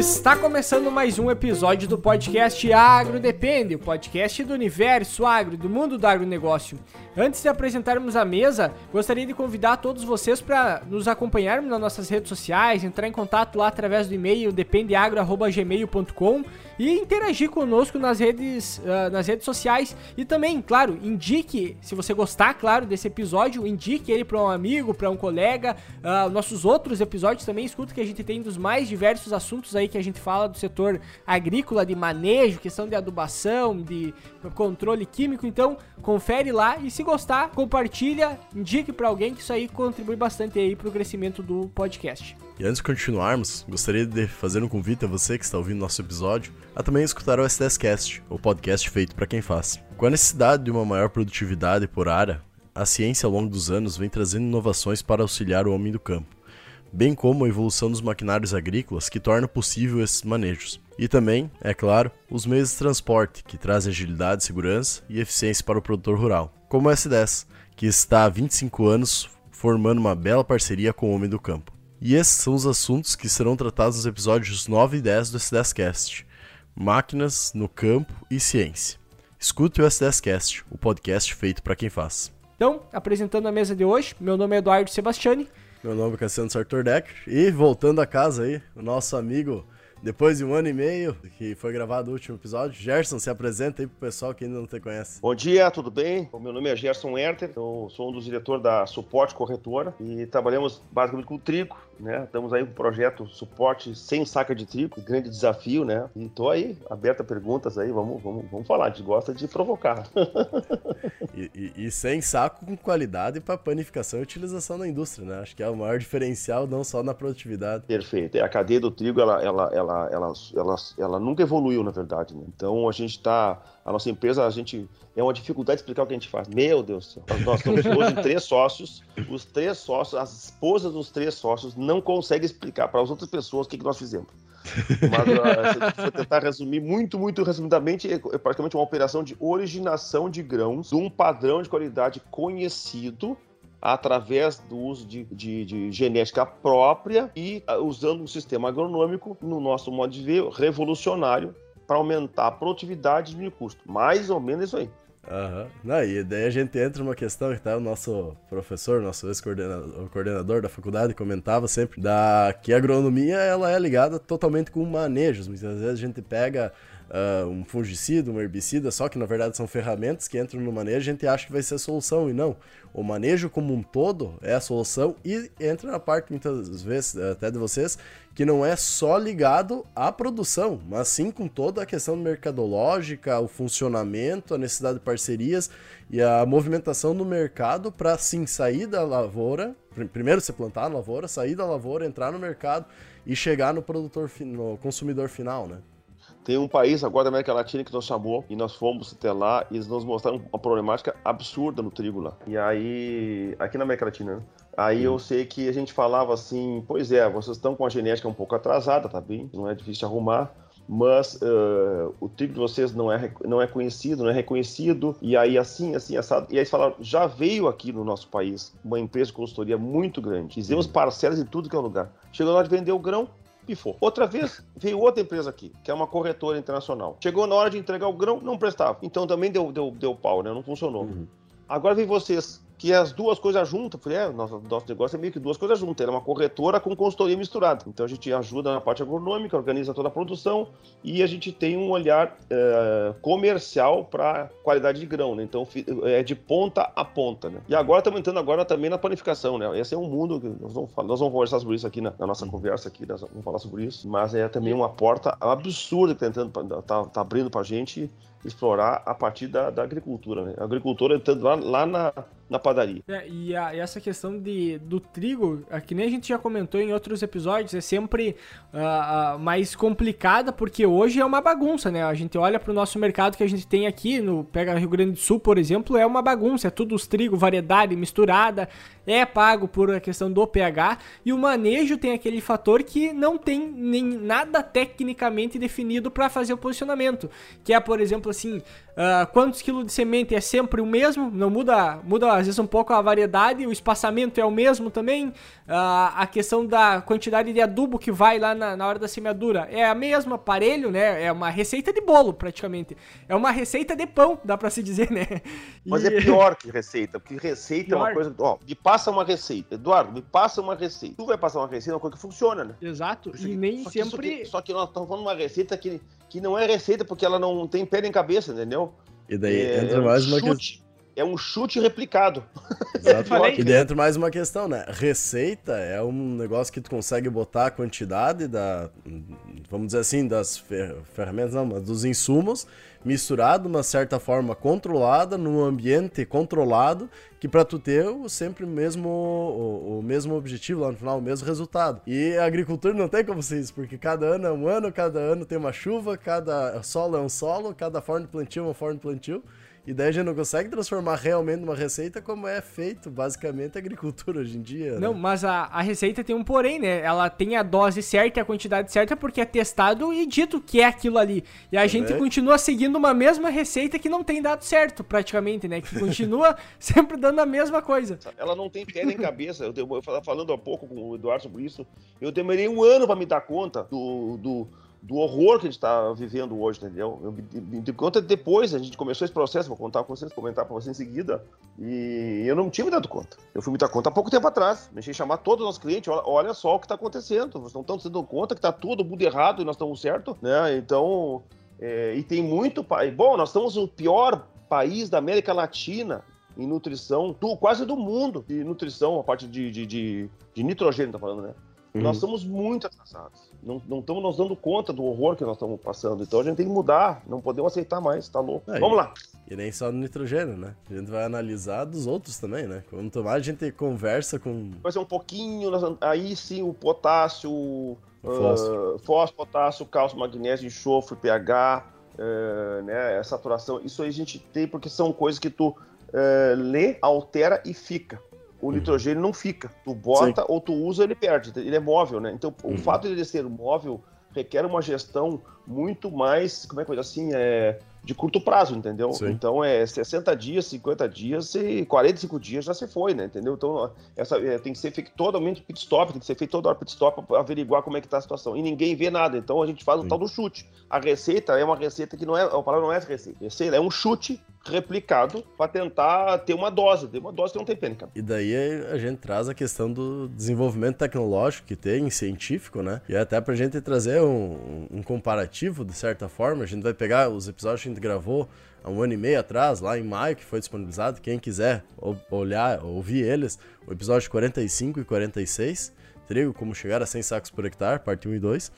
Está começando mais um episódio do podcast Agro Depende, o podcast do universo agro, do mundo do agronegócio. Antes de apresentarmos a mesa, gostaria de convidar todos vocês para nos acompanharmos nas nossas redes sociais, entrar em contato lá através do e-mail dependeagro.gmail.com e interagir conosco nas redes, uh, nas redes sociais. E também, claro, indique, se você gostar, claro, desse episódio, indique ele para um amigo, para um colega. Uh, nossos outros episódios também escuta que a gente tem dos mais diversos assuntos aí que a gente fala do setor agrícola, de manejo, questão de adubação, de controle químico. Então, confere lá e se gostar, compartilha, indique para alguém que isso aí contribui bastante aí para o crescimento do podcast. E antes de continuarmos, gostaria de fazer um convite a você que está ouvindo nosso episódio a também escutar o SDS Cast, o podcast feito para quem faz. Com a necessidade de uma maior produtividade por área, a ciência ao longo dos anos vem trazendo inovações para auxiliar o homem do campo, bem como a evolução dos maquinários agrícolas que torna possível esses manejos. E também, é claro, os meios de transporte que trazem agilidade, segurança e eficiência para o produtor rural, como o S10, que está há 25 anos formando uma bela parceria com o homem do campo. E esses são os assuntos que serão tratados nos episódios 9 e 10 do S10Cast: Máquinas no campo e ciência. Escute o S10Cast, o podcast feito para quem faz. Então, apresentando a mesa de hoje, meu nome é Eduardo Sebastiani. Meu nome é Cassiano Sartor Decker. E voltando a casa aí, o nosso amigo depois de um ano e meio que foi gravado o último episódio, Gerson, se apresenta aí pro pessoal que ainda não te conhece. Bom dia, tudo bem? O meu nome é Gerson Herter, eu sou um dos diretores da Suporte Corretora e trabalhamos basicamente com trigo, né? Estamos aí com o projeto Suporte Sem Saca de Trigo, grande desafio, né? E tô aí, aberto a perguntas aí, vamos, vamos, vamos falar, a gente gosta de provocar. e, e, e, sem saco com qualidade para panificação e utilização na indústria, né? Acho que é o maior diferencial, não só na produtividade. Perfeito, é a cadeia do trigo, ela, ela, ela ela, ela, ela, ela nunca evoluiu, na verdade. Né? Então a gente está. A nossa empresa, a gente. É uma dificuldade explicar o que a gente faz. Meu Deus do céu. Nós estamos hoje três sócios. Os três sócios, as esposas dos três sócios, não conseguem explicar para as outras pessoas o que, que nós fizemos. Mas uh, se tentar resumir muito, muito resumidamente, é, é praticamente uma operação de originação de grãos de um padrão de qualidade conhecido através do uso de, de, de genética própria e uh, usando um sistema agronômico, no nosso modo de ver, revolucionário para aumentar a produtividade e diminuir o custo. Mais ou menos isso aí. Aham. Uhum. e daí a gente entra numa questão que tá o nosso professor, nosso ex-coordenador coordenador da faculdade, comentava sempre da que a agronomia ela é ligada totalmente com manejos. Muitas vezes a gente pega uh, um fungicida, um herbicida, só que na verdade são ferramentas que entram no manejo, a gente acha que vai ser a solução, e não. O manejo como um todo é a solução e entra na parte, muitas vezes, até de vocês, que não é só ligado à produção, mas sim com toda a questão mercadológica, o funcionamento, a necessidade de parcerias e a movimentação no mercado para sim sair da lavoura, primeiro você plantar na lavoura, sair da lavoura, entrar no mercado e chegar no produtor, no consumidor final, né? Tem um país agora da América Latina que nos chamou e nós fomos até lá e eles nos mostraram uma problemática absurda no trigo lá. E aí, aqui na América Latina, né? Aí eu sei que a gente falava assim, pois é, vocês estão com a genética um pouco atrasada, tá bem? Não é difícil arrumar, mas uh, o trigo de vocês não é, não é conhecido, não é reconhecido, e aí assim, assim, assado. E aí eles falaram, já veio aqui no nosso país uma empresa de consultoria muito grande, fizemos parcelas em tudo que é lugar. Chegou lá de vender o grão, pifou. Outra vez, veio outra empresa aqui, que é uma corretora internacional. Chegou na hora de entregar o grão, não prestava. Então também deu, deu, deu pau, né? Não funcionou. Uhum. Agora vem vocês, que as duas coisas juntas. Falei, é, nosso, nosso negócio é meio que duas coisas juntas. Era é uma corretora com consultoria misturada. Então a gente ajuda na parte agronômica, organiza toda a produção e a gente tem um olhar é, comercial para qualidade de grão, né? Então é de ponta a ponta, né? E agora estamos entrando agora também na panificação, né? Esse é um mundo que nós vamos, nós vamos conversar sobre isso aqui na, na nossa conversa aqui, nós vamos falar sobre isso. Mas é também uma porta absurda que está tá, tá abrindo para a gente explorar a partir da, da agricultura, né? A agricultura entrando lá, lá na, na padaria. É, e, a, e, essa questão de, do trigo, é que nem a gente já comentou em outros episódios, é sempre uh, uh, mais complicada, porque hoje é uma bagunça, né? A gente olha para o nosso mercado que a gente tem aqui, no pega Rio Grande do Sul, por exemplo, é uma bagunça, é tudo os trigo, variedade misturada, é pago por a questão do pH, e o manejo tem aquele fator que não tem nem nada tecnicamente definido para fazer o posicionamento, que é, por exemplo, assim, uh, quantos quilos de semente é sempre o mesmo, não muda, muda às vezes um pouco a variedade, o espaçamento é o mesmo também, a questão da quantidade de adubo que vai lá na, na hora da semeadura é a mesma, aparelho, né? É uma receita de bolo, praticamente. É uma receita de pão, dá pra se dizer, né? E... Mas é pior que receita, porque receita pior. é uma coisa. Ó, me passa uma receita. Eduardo, me passa uma receita. Tu vai passar uma receita, é uma coisa que funciona, né? Exato. E nem só sempre. Que, só que nós estamos falando de uma receita que, que não é receita porque ela não tem pé nem cabeça, entendeu? E daí é, entra mais uma questão é um chute replicado. e dentro mais uma questão, né? Receita é um negócio que tu consegue botar a quantidade da, vamos dizer assim, das fer ferramentas, não, mas dos insumos misturado de uma certa forma controlada num ambiente controlado que para tu ter sempre o mesmo o, o, mesmo objetivo lá no final, o mesmo resultado. E a agricultura não tem como ser isso, porque cada ano é um ano, cada ano tem uma chuva, cada solo é um solo, cada forma de plantio é uma forma de plantio. E daí a gente não consegue transformar realmente numa receita como é feito basicamente a agricultura hoje em dia. Né? Não, mas a, a receita tem um porém, né? Ela tem a dose certa e a quantidade certa porque é testado e dito que é aquilo ali. E a gente continua seguindo uma mesma receita que não tem dado certo, praticamente, né? Que continua sempre dando a mesma coisa. Ela não tem pé nem cabeça. Eu, eu falando há pouco com o Eduardo sobre isso. Eu demorei um ano para me dar conta do, do do horror que a gente está vivendo hoje, entendeu? Eu me dei conta depois, a gente começou esse processo, vou contar com vocês, comentar para vocês em seguida, e eu não tinha me dado conta. Eu fui me dar conta há pouco tempo atrás, deixei chamar todos os nossos clientes, olha, olha só o que está acontecendo, vocês não estão se dando conta que está tudo mundo errado e nós estamos certo, né? Então, é, e tem muito... Bom, nós estamos o pior país da América Latina em nutrição, do, quase do mundo, de nutrição, a parte de, de, de, de nitrogênio, tá falando, né? Uhum. Nós estamos muito atrasados. Não, não estamos nos dando conta do horror que nós estamos passando. Então a gente tem que mudar. Não podemos aceitar mais, tá louco. Vamos lá. E nem só no nitrogênio, né? A gente vai analisar dos outros também, né? Quanto mais a gente conversa com. Vai ser um pouquinho, aí sim o potássio, o fósforo, uh, fósforo potássio, cálcio, magnésio, enxofre, pH, uh, né? Saturação. Isso aí a gente tem porque são coisas que tu uh, lê, altera e fica o uhum. nitrogênio não fica. Tu bota Sim. ou tu usa, ele perde. Ele é móvel, né? Então, uhum. o fato de ele ser móvel requer uma gestão muito mais, como é que eu assim, é de curto prazo, entendeu? Sim. Então é 60 dias, 50 dias e 45 dias já se foi, né? Entendeu? Então essa é, tem que ser feito totalmente pit stop, tem que ser feito toda hora pit stop para averiguar como é que tá a situação. E ninguém vê nada, então a gente faz o tal do chute. A receita é uma receita que não é, a palavra não é receita. Receita é um chute replicado para tentar ter uma dose, ter uma dose não tem pena, cara. E daí a gente traz a questão do desenvolvimento tecnológico que tem, científico, né? E até pra gente trazer um, um comparativo, de certa forma, a gente vai pegar os episódios que a gente gravou há um ano e meio atrás, lá em maio, que foi disponibilizado, quem quiser olhar, ouvir eles, o episódio 45 e 46, trigo, como chegar a 100 sacos por hectare, parte 1 e 2, uh,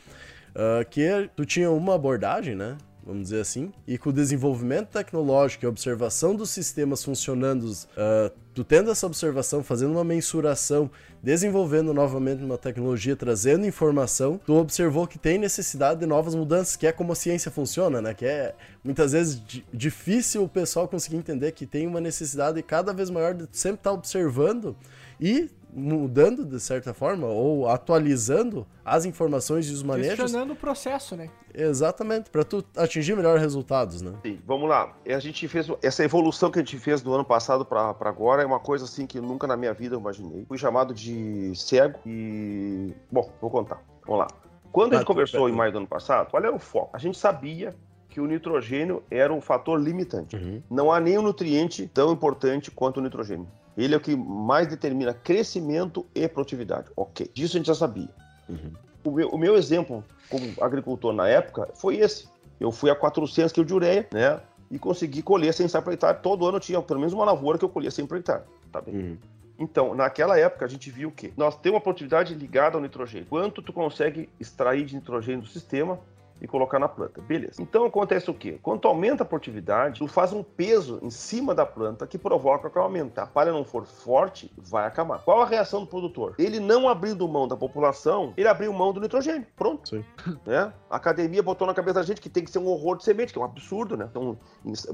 ah, que tu tinha uma abordagem, né? Vamos dizer assim, e com o desenvolvimento tecnológico e observação dos sistemas funcionando, uh, tu tendo essa observação, fazendo uma mensuração, desenvolvendo novamente uma tecnologia, trazendo informação, tu observou que tem necessidade de novas mudanças, que é como a ciência funciona, né? Que é muitas vezes difícil o pessoal conseguir entender que tem uma necessidade cada vez maior de sempre estar tá observando e mudando de certa forma ou atualizando as informações e os manejos. Questionando o processo, né? Exatamente, para tu atingir melhores resultados, né? Sim, vamos lá. A gente fez essa evolução que a gente fez do ano passado para agora é uma coisa assim que nunca na minha vida eu imaginei. Fui chamado de cego e bom, vou contar. Vamos lá. Quando a gente ah, conversou em maio do ano passado, qual era o foco? A gente sabia que o nitrogênio era um fator limitante. Uhum. Não há nenhum nutriente tão importante quanto o nitrogênio. Ele é o que mais determina crescimento e produtividade. Ok, disso a gente já sabia. Uhum. O, meu, o, meu, exemplo como agricultor na época foi esse. Eu fui a 400 kg de ureia, né? E consegui colher sem por hectare. Todo ano tinha pelo menos uma lavoura que eu colhia sem por hectare. Tá bem? Uhum. Então, naquela época, a gente viu que nós temos uma produtividade ligada ao nitrogênio. Quanto tu consegue extrair de nitrogênio do sistema e colocar na planta. Beleza. Então acontece o quê? Quando aumenta a produtividade, tu faz um peso em cima da planta que provoca que aumente. A palha não for forte, vai acabar. Qual a reação do produtor? Ele não abrindo mão da população, ele abriu mão do nitrogênio. Pronto. Sim. Né? A academia botou na cabeça da gente que tem que ser um horror de semente, que é um absurdo, né? Então,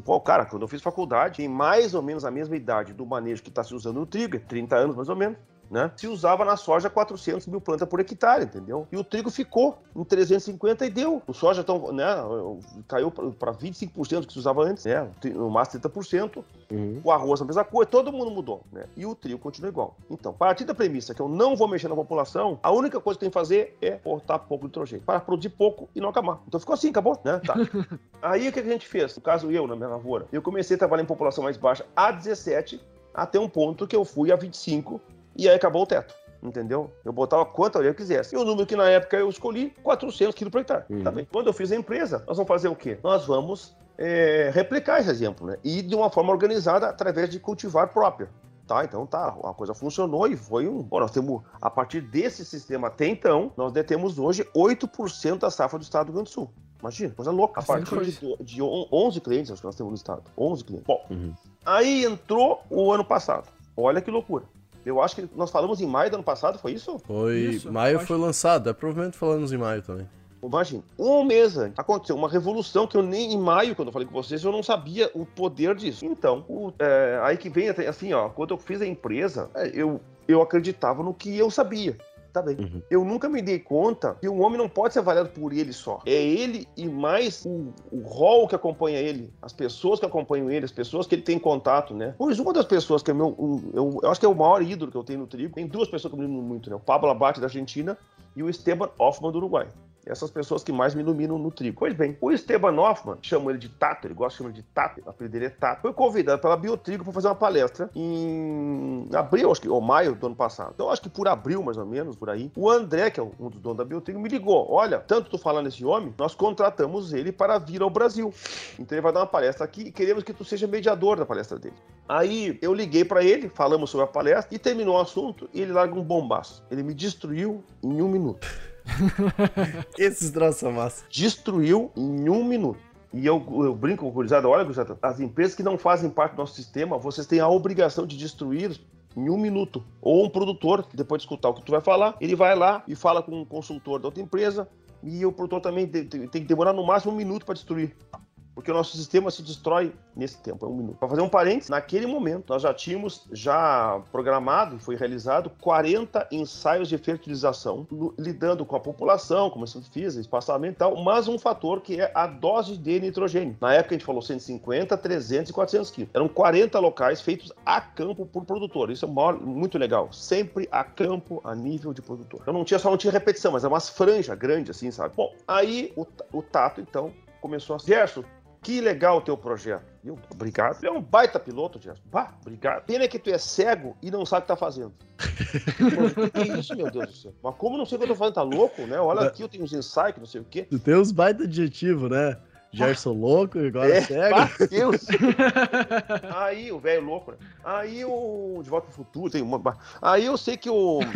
pô, cara, quando eu fiz faculdade, tem mais ou menos a mesma idade do manejo que está se usando no trigo, 30 anos mais ou menos. Né? Se usava na soja 400 mil plantas por hectare, entendeu? E o trigo ficou em 350 e deu. O soja tão, né, caiu para 25% que se usava antes, né? No máximo 30%. Uhum. O arroz a mesma coisa, todo mundo mudou, né? E o trigo continua igual. Então, a partir da premissa que eu não vou mexer na população, a única coisa que tem que fazer é botar pouco nitrogênio para produzir pouco e não acabar. Então ficou assim, acabou, né? Tá. Aí o que a gente fez? No caso eu, na minha lavoura, eu comecei a trabalhar em população mais baixa a 17 até um ponto que eu fui a 25 e aí acabou o teto. Entendeu? Eu botava quanto eu quisesse. E o número que na época eu escolhi, 400 quilos por hectare. Uhum. Tá bem. Quando eu fiz a empresa, nós vamos fazer o quê? Nós vamos é, replicar esse exemplo, né? E de uma forma organizada através de cultivar próprio. Tá, então tá, a coisa funcionou e foi um. Bom, nós temos, a partir desse sistema até então, nós detemos hoje 8% da safra do estado do Rio Grande do Sul. Imagina, coisa louca. A partir de, de 11 clientes, acho que nós temos no estado. 11 clientes. Bom, uhum. aí entrou o ano passado. Olha que loucura. Eu acho que nós falamos em maio do ano passado, foi isso? Foi. Isso, maio foi lançado, é provavelmente falamos em maio também. Imagina, um mês antes aconteceu uma revolução que eu nem em maio, quando eu falei com vocês, eu não sabia o poder disso. Então, o, é, aí que vem assim, ó, quando eu fiz a empresa, é, eu, eu acreditava no que eu sabia. Tá bem. Uhum. Eu nunca me dei conta que um homem não pode ser avaliado por ele só. É ele e mais o, o rol que acompanha ele, as pessoas que acompanham ele, as pessoas que ele tem contato, né? Pois uma das pessoas que é meu. Um, eu, eu, acho que é o maior ídolo que eu tenho no trigo, tem duas pessoas que eu me lembro muito, né? O Pablo Abate da Argentina e o Esteban Hoffman do Uruguai essas pessoas que mais me iluminam no trigo. Pois bem, o Esteban Hoffman, chamo ele de Tato, ele gosta de chamar de Tato, o dele é Tato, foi convidado pela Biotrigo para fazer uma palestra em abril, acho que, ou maio do ano passado. Então, acho que por abril, mais ou menos, por aí, o André, que é um dos donos da Biotrigo, me ligou. Olha, tanto tu falando nesse homem, nós contratamos ele para vir ao Brasil. Então, ele vai dar uma palestra aqui e queremos que tu seja mediador da palestra dele. Aí, eu liguei para ele, falamos sobre a palestra e terminou o assunto e ele larga um bombaço. Ele me destruiu em um minuto. Esses troços são massa. Destruiu em um minuto. E eu, eu brinco com o Gurizada, olha, Gurizada, as empresas que não fazem parte do nosso sistema, vocês têm a obrigação de destruir em um minuto. Ou um produtor, depois de escutar o que tu vai falar, ele vai lá e fala com um consultor da outra empresa, e o produtor também tem que demorar no máximo um minuto para destruir porque o nosso sistema se destrói nesse tempo, é um minuto. Para fazer um parênteses, naquele momento nós já tínhamos já programado foi realizado 40 ensaios de fertilização, lidando com a população, como eu fiz, espaçamento e tal, mas um fator que é a dose de nitrogênio. Na época a gente falou 150, 300 e 400 quilos. Eram 40 locais feitos a campo por produtor. Isso é muito legal. Sempre a campo, a nível de produtor. Eu não tinha só não tinha repetição, mas é umas franjas grandes assim, sabe? Bom, aí o, o Tato então começou a Gerson, que legal o teu projeto. Eu, obrigado. Tu é um baita piloto, Gerson. Bah, obrigado. Pena que tu é cego e não sabe o que tá fazendo. Pô, que isso, meu Deus do céu? Mas como não sei o que eu tô fazendo? Tá louco, né? Olha aqui, eu tenho uns ensaios, não sei o quê. Tu tem uns baita adjetivo, né? Gerson louco, agora é, cego. Aí o velho louco, né? Aí o De Volta pro Futuro tem uma. Aí eu sei que o.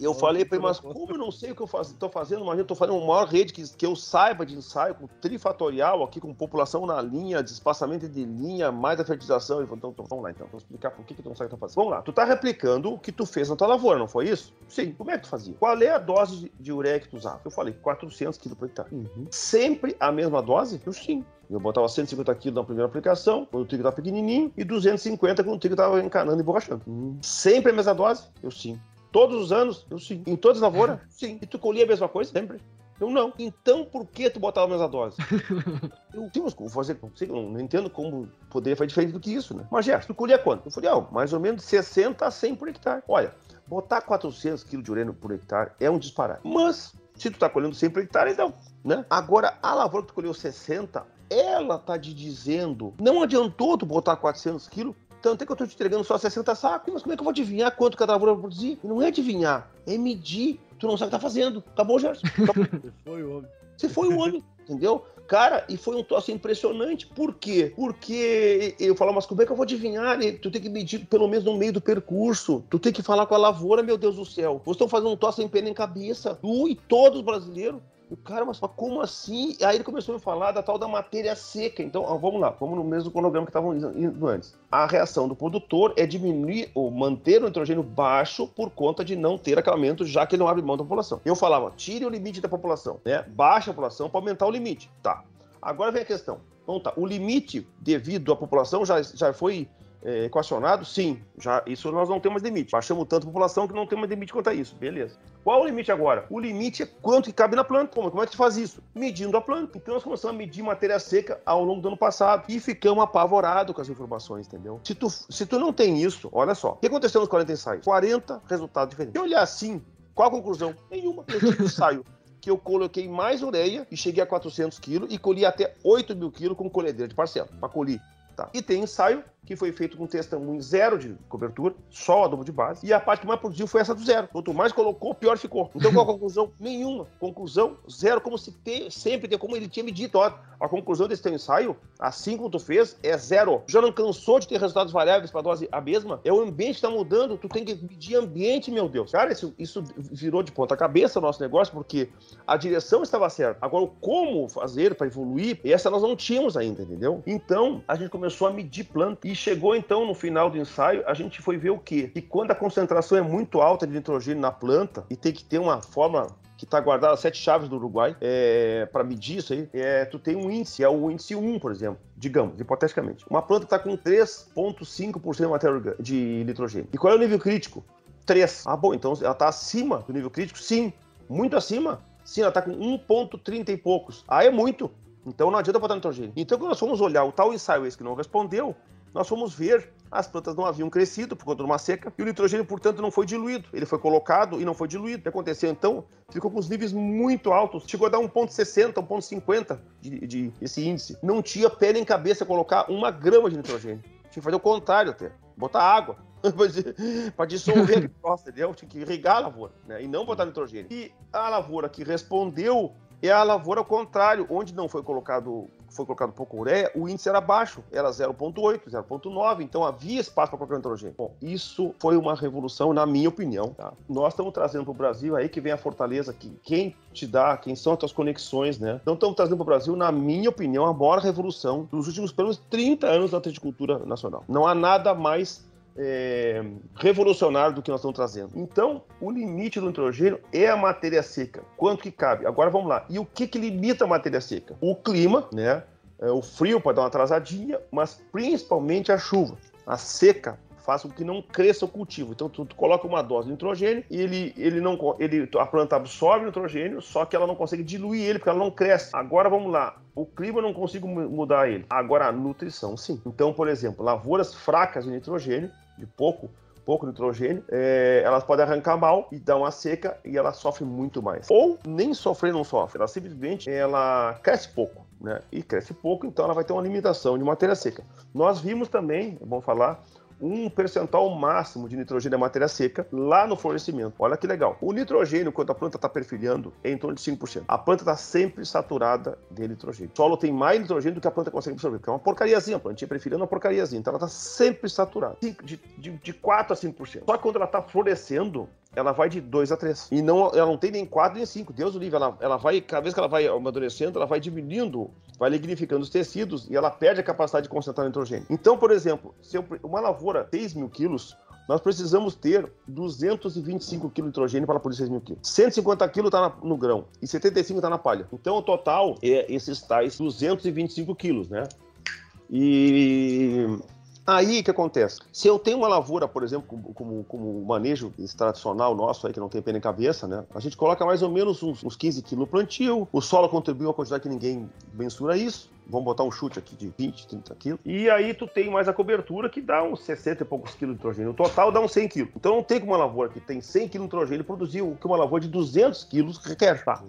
Eu falei pra ele, mas como eu não sei o que eu faz... tô fazendo, mas eu tô fazendo uma maior rede que, que eu saiba de ensaio, com trifatorial aqui, com população na linha, despaçamento de linha, mais a fertilização. Ele falou, então, então vamos lá então, vou explicar por que, que tu não sabe o que tá fazendo. Vamos lá, tu tá replicando o que tu fez na tua lavoura, não foi isso? Sim. Como é que tu fazia? Qual é a dose de, ureia que tu usava? Eu falei, 400 kg por hectare. Uhum. Sempre a mesma dose? Eu sim. Eu botava 150 quilos na primeira aplicação, quando o trigo estava pequenininho, e 250 quando o trigo estava encanando e borrachando. Hum. Sempre a mesma dose? Eu sim. Todos os anos? Eu sim. Em todas as lavouras? Sim. E tu colhia a mesma coisa? Sempre. Eu não. Então por que tu botava a mesma dose? eu como fazer, eu não entendo como poderia fazer diferente do que isso, né? Mas, Gerson, tu colhia quanto? Eu falei, ó, mais ou menos 60 a 100 por hectare. Olha, botar 400 quilos de urânio por hectare é um disparate. Mas, se tu tá colhendo 100 por hectare, então, né? Agora, a lavoura que tu colheu 60, ela tá te dizendo, não adiantou tu botar 400 quilos, tanto é que eu tô te entregando só 60 sacos, mas como é que eu vou adivinhar quanto cada lavoura vai produzir? Não é adivinhar, é medir. Tu não sabe o que tá fazendo. Acabou, Gerson. Acabou. Você foi o homem. Você foi o homem, entendeu? Cara, e foi um troço impressionante. Por quê? Porque eu falo, mas como é que eu vou adivinhar? Tu tem que medir pelo menos no meio do percurso. Tu tem que falar com a lavoura, meu Deus do céu. Vocês estão fazendo um troço sem pena em cabeça. Tu e todos os brasileiros. O cara, mas como assim? Aí ele começou a falar da tal da matéria seca. Então, vamos lá, vamos no mesmo cronograma que estavam indo antes. A reação do produtor é diminuir ou manter o nitrogênio baixo por conta de não ter acabamento, já que ele não abre mão da população. Eu falava, tire o limite da população, né? Baixa a população para aumentar o limite. Tá. Agora vem a questão. Então tá, o limite devido à população já, já foi é, equacionado? Sim, já isso nós não temos limite. Baixamos tanto a população que não tem mais limite quanto a isso. Beleza. Qual o limite agora? O limite é quanto que cabe na planta. Como, como é que tu faz isso? Medindo a planta. Então nós começamos a medir matéria seca ao longo do ano passado e ficamos apavorados com as informações, entendeu? Se tu, se tu não tem isso, olha só. O que aconteceu nos 40 ensaios? 40 resultados diferentes. Se olhar assim, qual a conclusão? Nenhuma. Eu tive ensaio que eu coloquei mais ureia e cheguei a 400 quilos e colhi até 8 mil quilos com colhedeira de parcela, para colher. Tá. E tem ensaio que foi feito com testemunho zero de cobertura, só adubo de base, e a parte que mais produziu foi essa do zero. Quanto mais colocou, pior ficou. Então qual a conclusão? Nenhuma. Conclusão zero, como se te, sempre tem, como ele tinha me dito. Ó, a conclusão desse teu ensaio, assim como tu fez, é zero. Já não cansou de ter resultados variáveis para dose a mesma? É o ambiente que está mudando, tu tem que medir ambiente, meu Deus. Cara, isso, isso virou de ponta cabeça o nosso negócio, porque a direção estava certa. Agora, o como fazer para evoluir, essa nós não tínhamos ainda, entendeu? Então, a gente começou a medir planta. Chegou então no final do ensaio, a gente foi ver o quê? Que quando a concentração é muito alta de nitrogênio na planta e tem que ter uma forma que está guardada sete chaves do Uruguai é, para medir isso aí, é, tu tem um índice, é o índice 1, por exemplo, digamos, hipoteticamente. Uma planta está com 3,5% de matéria de nitrogênio. E qual é o nível crítico? 3. Ah, bom, então ela está acima do nível crítico? Sim. Muito acima? Sim, ela está com 1,30 e poucos. Ah, é muito. Então não adianta botar nitrogênio. Então, quando nós fomos olhar o tal ensaio esse que não respondeu, nós fomos ver as plantas não haviam crescido por conta de uma seca e o nitrogênio, portanto, não foi diluído. Ele foi colocado e não foi diluído. O que aconteceu então? Ficou com os níveis muito altos, chegou a dar 1,60, 1,50 de, de esse índice. Não tinha pé nem cabeça colocar uma grama de nitrogênio. Tinha que fazer o contrário até, botar água para dissolver aquele troço, entendeu? Tinha que irrigar a lavoura, né? E não botar nitrogênio. E a lavoura que respondeu é a lavoura ao contrário, onde não foi colocado foi colocado pouco ureia, o índice era baixo, era 0,8, 0,9, então havia espaço para colocar nitrogênio. Bom, isso foi uma revolução, na minha opinião. Tá? Nós estamos trazendo para o Brasil, aí que vem a fortaleza, que quem te dá, quem são as tuas conexões, né? Então estamos trazendo para o Brasil, na minha opinião, a maior revolução dos últimos pelo menos 30 anos da agricultura nacional. Não há nada mais é, revolucionário do que nós estamos trazendo. Então, o limite do nitrogênio é a matéria seca. Quanto que cabe? Agora vamos lá. E o que, que limita a matéria seca? O clima, né? É, o frio pode dar uma atrasadinha, mas principalmente a chuva. A seca faz com que não cresça o cultivo. Então tu, tu, coloca uma dose de nitrogênio e ele, ele não ele a planta absorve nitrogênio, só que ela não consegue diluir ele porque ela não cresce. Agora vamos lá. O clima eu não consigo mudar ele. Agora a nutrição sim. Então, por exemplo, lavouras fracas de nitrogênio de pouco, pouco nitrogênio, é, elas podem arrancar mal e dar uma seca e ela sofre muito mais. Ou nem sofrer não sofre, ela simplesmente ela cresce pouco. Né? E cresce pouco, então ela vai ter uma limitação de matéria seca. Nós vimos também, é bom falar, um percentual máximo de nitrogênio da matéria seca lá no florescimento. Olha que legal. O nitrogênio, quando a planta está perfilhando, é em torno de 5%. A planta está sempre saturada de nitrogênio. O solo tem mais nitrogênio do que a planta consegue absorver, porque é uma porcariazinha. A plantinha perfilhando é uma porcariazinha. Então ela está sempre saturada. De, de, de 4 a 5%. Só que quando ela está florescendo, ela vai de 2 a 3. E não, ela não tem nem 4 nem 5. Deus o livre, ela, ela vai, cada vez que ela vai amadurecendo, ela vai diminuindo, vai lignificando os tecidos e ela perde a capacidade de concentrar nitrogênio. Então, por exemplo, se eu, uma lavoura 6 mil quilos, nós precisamos ter 225 kg de nitrogênio para produzir 6 mil quilos. 150 kg está no grão e 75 está na palha. Então, o total é esses tais 225 quilos, né? E Aí o que acontece? Se eu tenho uma lavoura, por exemplo, como, como, como o manejo tradicional nosso aí, que não tem pena em cabeça, né? A gente coloca mais ou menos uns, uns 15 quilos no plantio, o solo contribui uma quantidade que ninguém mensura isso. Vamos botar um chute aqui de 20, 30 quilos. E aí tu tem mais a cobertura que dá uns 60 e poucos quilos de nitrogênio. O total dá uns 100 quilos. Então não tem como uma lavoura que tem 100 quilos de nitrogênio produzir o que uma lavoura de 200 quilos requer. Tá?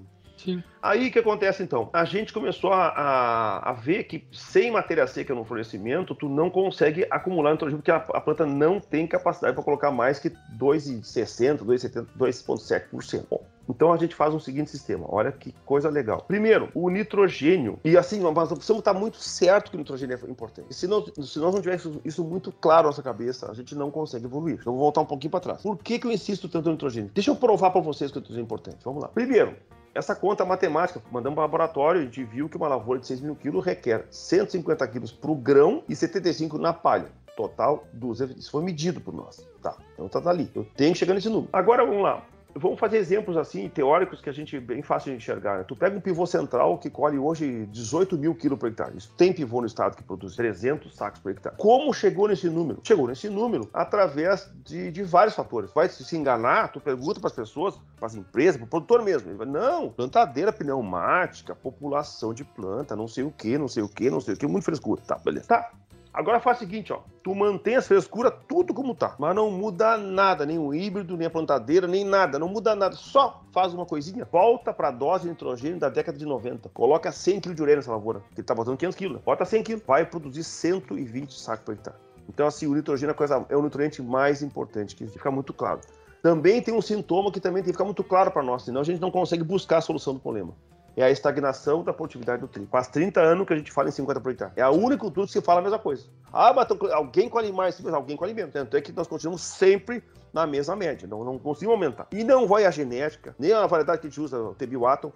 Aí o que acontece então? A gente começou a, a, a, ver que sem matéria seca no florescimento, tu não consegue acumular nitrogênio, porque a, a planta não tem capacidade para colocar mais que 2,60, 2,70, 2,7%. Bom, então a gente faz um seguinte sistema. Olha que coisa legal. Primeiro, o nitrogênio. E assim, nós precisamos estar muito certo que o nitrogênio é importante. E se, não, se nós não tivéssemos isso muito claro na nossa cabeça, a gente não consegue evoluir. Então, vou voltar um pouquinho para trás. Por que, que eu insisto tanto no nitrogênio? Deixa eu provar para vocês que o nitrogênio é importante. Vamos lá. Primeiro, essa conta matemática, mandamos para o laboratório, a gente viu que uma lavoura de 6 mil quilos requer 150 quilos para o grão e 75 na palha. Total 200. Isso foi medido por nós. Tá, então tá, tá ali. Eu tenho que chegar nesse número. Agora vamos lá. Vamos fazer exemplos assim, teóricos, que a gente bem fácil de enxergar. Né? Tu pega um pivô central que colhe hoje 18 mil quilos por hectare. Isso tem pivô no estado que produz 300 sacos por hectare. Como chegou nesse número? Chegou nesse número através de, de vários fatores. Vai se enganar, tu pergunta para as pessoas, para as empresas, para o produtor mesmo. Ele vai, não, plantadeira pneumática, população de planta, não sei o que, não sei o que, não sei o que, muito frescura. Tá, beleza. Tá, Agora faz o seguinte, ó. Tu mantém as frescuras tudo como tá, mas não muda nada, nem o híbrido, nem a plantadeira, nem nada, não muda nada. Só faz uma coisinha, volta pra dose de nitrogênio da década de 90. Coloca 100 kg de ureia nessa lavoura, que tá botando 500 kg. Bota 100 kg, vai produzir 120 sacos por hectare. Então, assim, o nitrogênio é, coisa, é o nutriente mais importante, que fica muito claro. Também tem um sintoma que também tem que ficar muito claro para nós, senão a gente não consegue buscar a solução do problema é a estagnação da produtividade do trigo. Faz 30 anos que a gente fala em 50 por hectare. É a única cultura que se fala a mesma coisa. Ah, mas alguém colhe mais, mas alguém colhe menos. Tanto é que nós continuamos sempre na mesma média, não, não aumentar. E não vai a genética, nem a variedade que a gente usa, o Tebiwaton,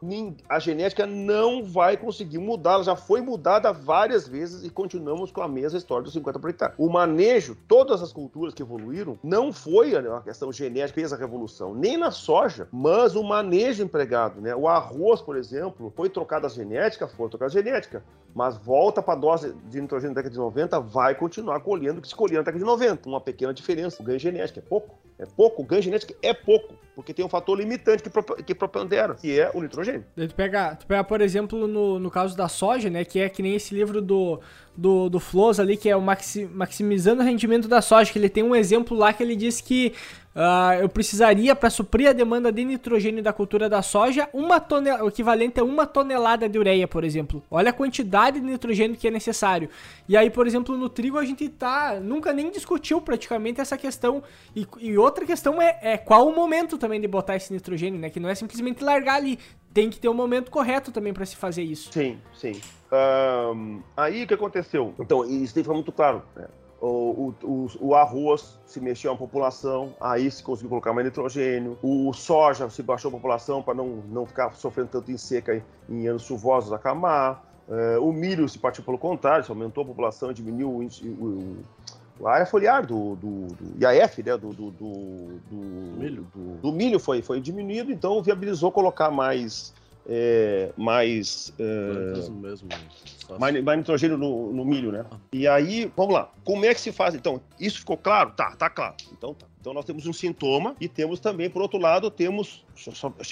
a genética não vai conseguir mudar, ela já foi mudada várias vezes e continuamos com a mesma história dos 50 por hectare. O manejo, todas as culturas que evoluíram, não foi a questão genética que fez a revolução, nem na soja, mas o manejo empregado, né? O arroz, por exemplo, foi trocada a genética, foi trocada a genética, mas volta para a dose de nitrogênio da década de 90, vai continuar colhendo o que se colhia na década de 90. Uma pequena diferença. O ganho genético é pouco. É pouco. Ganho genético é pouco. Porque tem um fator limitante que, que propondera, que é o nitrogênio. Tu pega, tu pega por exemplo, no, no caso da soja, né? Que é que nem esse livro do, do, do ali, que é o Maxi, Maximizando o Rendimento da Soja, que ele tem um exemplo lá que ele diz que Uh, eu precisaria, para suprir a demanda de nitrogênio da cultura da soja, uma tonel... o equivalente a uma tonelada de ureia, por exemplo. Olha a quantidade de nitrogênio que é necessário. E aí, por exemplo, no trigo a gente tá nunca nem discutiu praticamente essa questão. E, e questão é, é, qual o momento também de botar esse nitrogênio, né? Que não é simplesmente largar ali. Tem que ter um momento correto também para se fazer isso. Sim, sim. Um, aí o que aconteceu? Então, isso tem que ficar muito claro. Né? o, o, o, arroz se mexeu a população, aí se conseguiu colocar mais nitrogênio, o soja se baixou a população para não, não ficar sofrendo tanto em seca em, em anos chuvosos acamar, uh, o milho se partiu pelo contrário, se aumentou a população, diminuiu o, o, a área foliar do, do, do IAF, né, do, do, do, do milho, do, milho foi, foi diminuído, então viabilizou colocar mais é, mais, é, mesmo, mais, mais, nitrogênio no, no milho, né? Ah. E aí, vamos lá. Como é que se faz? Então, isso ficou claro? Tá, tá claro. Então tá. Então nós temos um sintoma e temos também, por outro lado, temos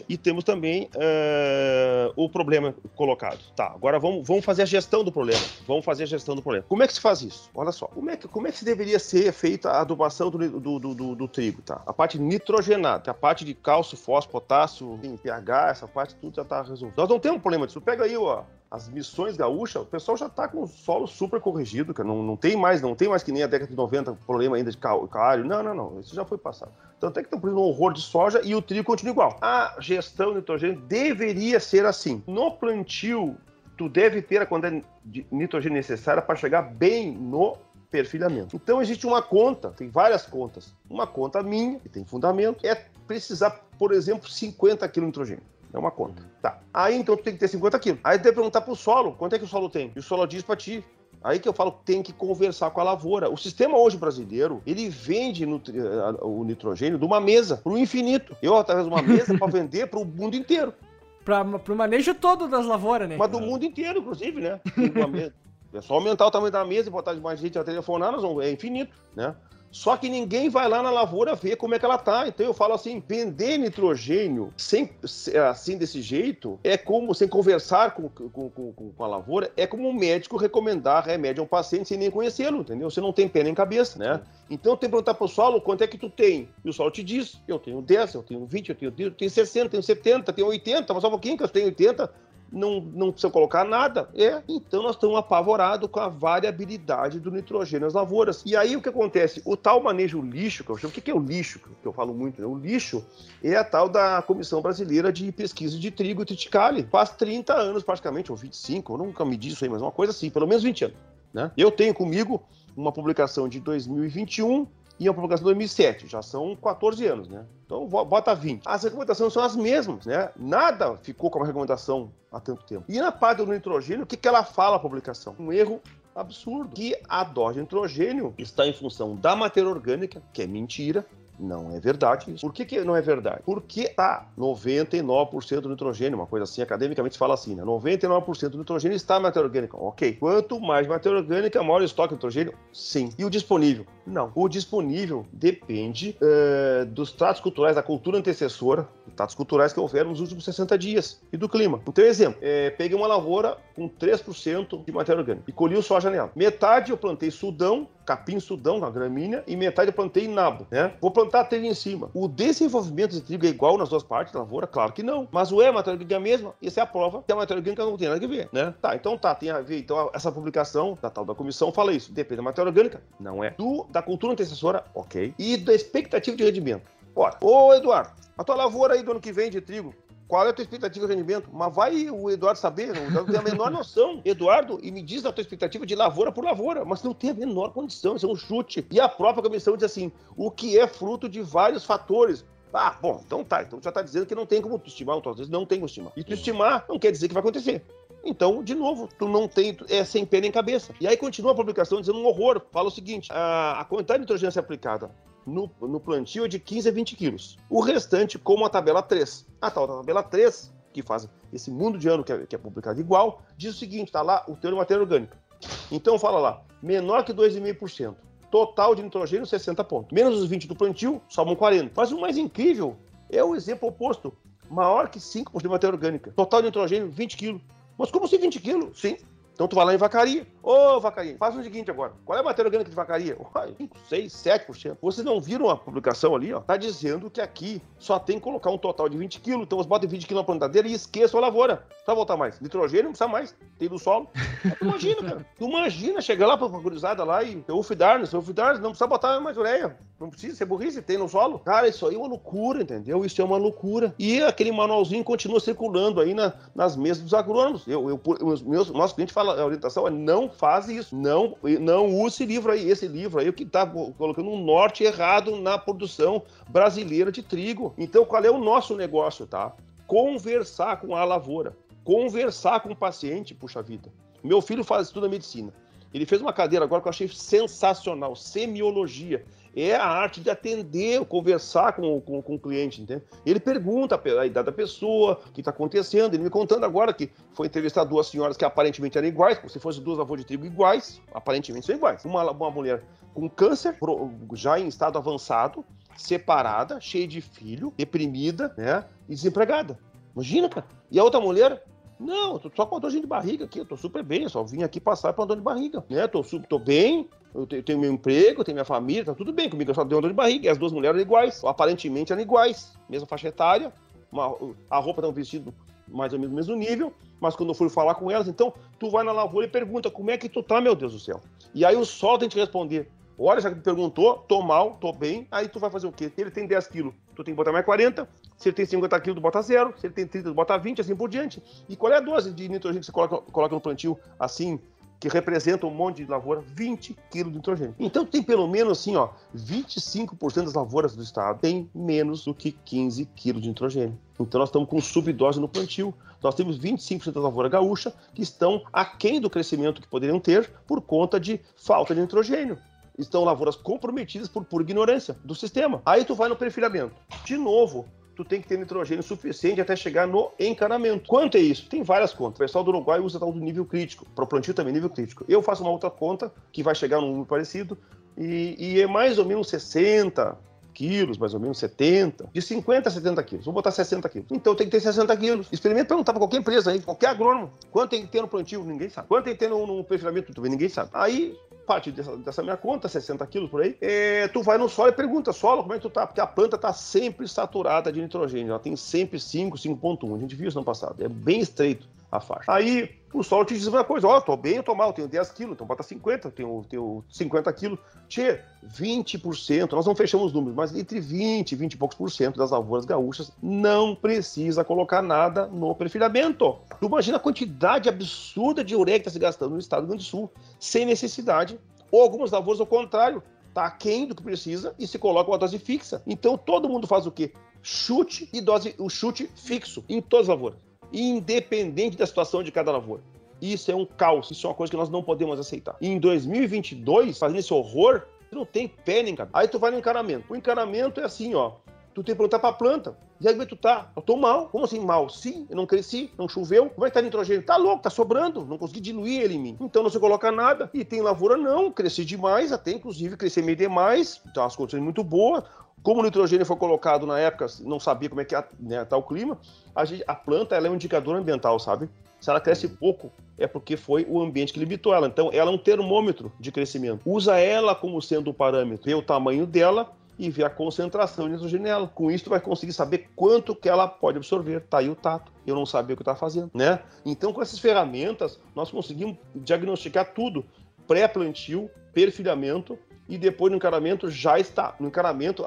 e temos também uh, o problema colocado. Tá, agora vamos, vamos fazer a gestão do problema. Vamos fazer a gestão do problema. Como é que se faz isso? Olha só, como é que, como é que deveria ser feita a adubação do, do, do, do, do trigo, tá? A parte nitrogenada, a parte de cálcio, fósforo, potássio, pH, essa parte tudo já está resolvido. Nós não temos problema disso. Pega aí, ó, as missões gaúchas, o pessoal já está com o solo super corrigido, cara. Não, não tem mais, não tem mais que nem a década de 90 problema ainda de calário. Não, não, não. Isso já foi passado. Tanto é que estão produzindo um horror de soja e o trigo continua igual. A gestão de nitrogênio deveria ser assim. No plantio, tu deve ter a quantidade de nitrogênio necessária para chegar bem no perfilhamento. Então existe uma conta, tem várias contas. Uma conta minha, que tem fundamento, é precisar, por exemplo, 50 kg de nitrogênio. É uma conta. Tá. Aí então tu tem que ter 50 quilos. Aí tu deve perguntar pro solo, quanto é que o solo tem? E o solo diz pra ti. Aí que eu falo, tem que conversar com a lavoura. O sistema hoje brasileiro, ele vende nutri... o nitrogênio de uma mesa para o infinito. Eu, através de uma mesa, para vender para o mundo inteiro. Para o manejo todo das lavouras, né? Mas do mundo inteiro, inclusive, né? É só aumentar o tamanho da mesa e botar mais gente a telefonar, nós vamos... é infinito, né? Só que ninguém vai lá na lavoura ver como é que ela tá. Então eu falo assim, vender nitrogênio sem, assim desse jeito é como, sem conversar com, com, com, com a lavoura, é como um médico recomendar remédio a um paciente sem nem conhecê-lo, entendeu? Você não tem pé nem cabeça, né? Então tem que perguntar pro solo quanto é que tu tem. E o solo te diz, eu tenho 10, eu tenho 20, eu tenho, eu tenho 60, eu tenho 70, eu tenho 80, mas só um pouquinho que eu tenho 80 não, não precisa colocar nada. É, então nós estamos apavorados com a variabilidade do nitrogênio nas lavouras. E aí o que acontece? O tal manejo lixo, que eu chamo, o que é o lixo? Que eu falo muito, né? O lixo é a tal da Comissão Brasileira de Pesquisa de Trigo e Triticale. Faz 30 anos praticamente, ou 25, eu nunca me disse isso aí, mas uma coisa assim, pelo menos 20 anos. Né? Eu tenho comigo uma publicação de 2021 e a publicação de 2007. Já são 14 anos, né? Então, bota 20. As recomendações são as mesmas, né? Nada ficou como recomendação há tanto tempo. E na parte do nitrogênio, o que, que ela fala a publicação? Um erro absurdo. Que a dose de nitrogênio está em função da matéria orgânica, que é mentira, Não é verdade isso. Por que, que não é verdade? Porque tá 99% do nitrogênio, uma coisa assim, academicamente se fala assim, né? 99% do nitrogênio está na matéria orgânica. Ok. Quanto mais matéria orgânica, maior o estoque de nitrogênio? Sim. E o disponível? Não. O disponível depende uh, dos tratos culturais, da cultura antecessora, tratos culturais que houveram nos últimos 60 dias e do clima. Então, exemplo, é, peguei uma lavoura com 3% de matéria orgânica e colhi o soja nela. Metade eu plantei sudão, capim sudão, na gramínea, e metade eu plantei nabo, né? Vou plantar trigo em cima. O desenvolvimento de trigo é igual nas duas partes da lavoura? Claro que não. Mas o é a matéria orgânica é a mesma, essa é a prova que a matéria orgânica não tem nada a ver, né? Tá, então tá, tem a ver. Então essa publicação da tal da comissão fala isso. Depende da matéria orgânica? Não é. Do, da cultura antecessora? Ok. E da expectativa de rendimento? Ora, ô Eduardo, a tua lavoura aí do ano que vem de trigo, qual é a tua expectativa de rendimento? Mas vai o Eduardo saber, o Eduardo tem a menor noção. Eduardo, e me diz a tua expectativa de lavoura por lavoura, mas não tem a menor condição, isso é um chute. E a própria comissão diz assim: o que é fruto de vários fatores. Ah, bom, então tá. Então já tá dizendo que não tem como tu estimar, então às vezes não tem como estimar. E tu estimar não quer dizer que vai acontecer. Então, de novo, tu não tem, é sem pé nem cabeça. E aí continua a publicação dizendo um horror. Fala o seguinte: a, a quantidade de nitrogênio aplicada no, no plantio é de 15 a 20 quilos. O restante, como a tabela 3. A tal tabela 3, que faz esse mundo de ano que é, que é publicado igual, diz o seguinte: tá lá o teor de matéria orgânica. Então fala lá, menor que 2,5%. Total de nitrogênio, 60 pontos. Menos os 20 do plantio, sobram 40. Mas o mais incrível é o exemplo oposto. Maior que 5% de matéria orgânica. Total de nitrogênio, 20 quilos. Mas como assim 20 quilos? Sim, então tu vai lá em vacaria. Ô, vacaria, faz o seguinte agora. Qual é a matéria orgânica de vacaria? 5, 6, 7%. Vocês não viram a publicação ali, ó? Tá dizendo que aqui só tem que colocar um total de 20 quilos. Então você bota 20 quilos na plantadeira e esqueça a lavoura. Só voltar mais. Nitrogênio não precisa mais. Tem do solo. Tu imagina, cara. Tu imagina chegar lá pra gurizada lá e o Fidarnes, o Fidarnes não precisa botar mais ureia. Não precisa ser burrice, tem no solo. Cara, isso aí é uma loucura, entendeu? Isso é uma loucura. E aquele manualzinho continua circulando aí na, nas mesas dos agrônomos. Eu, eu, os meus, nosso cliente fala, a orientação é não faz isso. Não, não use livro aí. Esse livro aí que está colocando um norte errado na produção brasileira de trigo. Então, qual é o nosso negócio, tá? Conversar com a lavoura. Conversar com o paciente, puxa vida. Meu filho faz estudo da medicina. Ele fez uma cadeira agora que eu achei sensacional, semiologia é a arte de atender, conversar com, com, com o cliente, entende? Ele pergunta a idade da pessoa, o que está acontecendo. Ele me contando agora que foi entrevistar duas senhoras que aparentemente eram iguais, como se fossem duas avós de trigo iguais, aparentemente são iguais. Uma, uma mulher com câncer, já em estado avançado, separada, cheia de filho, deprimida, né? E desempregada. Imagina, cara. E a outra mulher não, tô só com dorzinha de barriga aqui, eu tô super bem, só vim aqui passar pra dor de barriga, né? Tô, tô bem, eu tenho meu emprego, tenho minha família, tá tudo bem comigo, eu só dei uma dor de barriga. E as duas mulheres eram iguais, aparentemente eram iguais, mesma faixa etária, uma, a roupa tá um vestido mais ou menos no mesmo nível, mas quando eu fui falar com elas, então, tu vai na lavoura e pergunta, como é que tu tá, meu Deus do céu? E aí o sol tem que responder, olha, já que tu perguntou, tô mal, tô bem, aí tu vai fazer o quê? Ele tem 10 quilos, tu tem que botar mais 40, se ele tem 50 quilos, tu bota zero, se ele tem 30, tu bota 20, assim por diante. E qual é a dose de nitrogênio que você coloca, coloca no plantio, assim, que representa um monte de lavoura, 20 quilos de nitrogênio. Então tem pelo menos assim, ó, 25% das lavouras do estado tem menos do que 15 quilos de nitrogênio. Então nós estamos com subdose no plantio. Nós temos 25% da lavoura gaúcha que estão aquém do crescimento que poderiam ter por conta de falta de nitrogênio estão lavouras comprometidas por pura ignorância do sistema. Aí tu vai no perfilhamento. De novo, tu tem que ter nitrogênio suficiente até chegar no encanamento. Quanto é isso? Tem várias contas. O pessoal do Uruguai usa tal do nível crítico. Para o plantio também nível crítico. Eu faço uma outra conta que vai chegar num número parecido e, e é mais ou menos 60, quilos, mais ou menos 70, de 50 a 70 quilos. Vou botar 60 quilos. Então tem que ter 60 quilos. Experimenta perguntar para qualquer empresa aí, qualquer agrônomo, quanto tem que ter no plantio, ninguém sabe. Quanto tem que ter no, no perfilamento, também ninguém sabe. Aí parte dessa, dessa, minha conta, 60 quilos por aí, é, tu vai no solo e pergunta, solo, como é que tu tá? Porque a planta tá sempre saturada de nitrogênio, ela tem sempre 5, 5.1, a gente viu isso no passado, é bem estreito a faixa. Aí o solo te diz uma coisa, ó, oh, tô bem, eu tô mal, tenho 10 quilos, então bota 50, tenho, tenho 50 quilos. Tchê, 20%, nós não fechamos os números, mas entre 20 e 20 e poucos por cento das lavouras gaúchas não precisa colocar nada no perfilhamento. Tu imagina a quantidade absurda de ureia que está se gastando no estado do Rio Grande do Sul, sem necessidade. Ou algumas lavouras, ao contrário, tá aquém do que precisa e se coloca uma dose fixa. Então todo mundo faz o quê? Chute e dose, o chute fixo em todas as lavouras independente da situação de cada lavoura. Isso é um caos, isso é uma coisa que nós não podemos aceitar. E em 2022, fazendo esse horror, Você não tem pé nem cabeça. Aí tu vai no encanamento. O encanamento é assim, ó. Tu tem que perguntar pra planta. E aí, como é que tu tá? Eu tô mal. Como assim mal? Sim, eu não cresci, não choveu. Como é que tá nitrogênio? Tá louco, tá sobrando. Não consegui diluir ele em mim. Então não se coloca nada. E tem lavoura, não. Cresci demais, até inclusive crescer meio demais. Então as condições muito boas. Como o nitrogênio foi colocado na época, não sabia como é que é, né, tá o clima, a, gente, a planta é um indicador ambiental, sabe? Se ela cresce pouco, é porque foi o ambiente que limitou ela. Então, ela é um termômetro de crescimento. Usa ela como sendo um parâmetro. Vê o tamanho dela e ver a concentração de nitrogênio nela. Com isso, tu vai conseguir saber quanto que ela pode absorver. Tá aí o tato. Eu não sabia o que estava fazendo, né? Então, com essas ferramentas, nós conseguimos diagnosticar tudo. Pré-plantio, perfilhamento, e depois no encaramento já está. No encaramento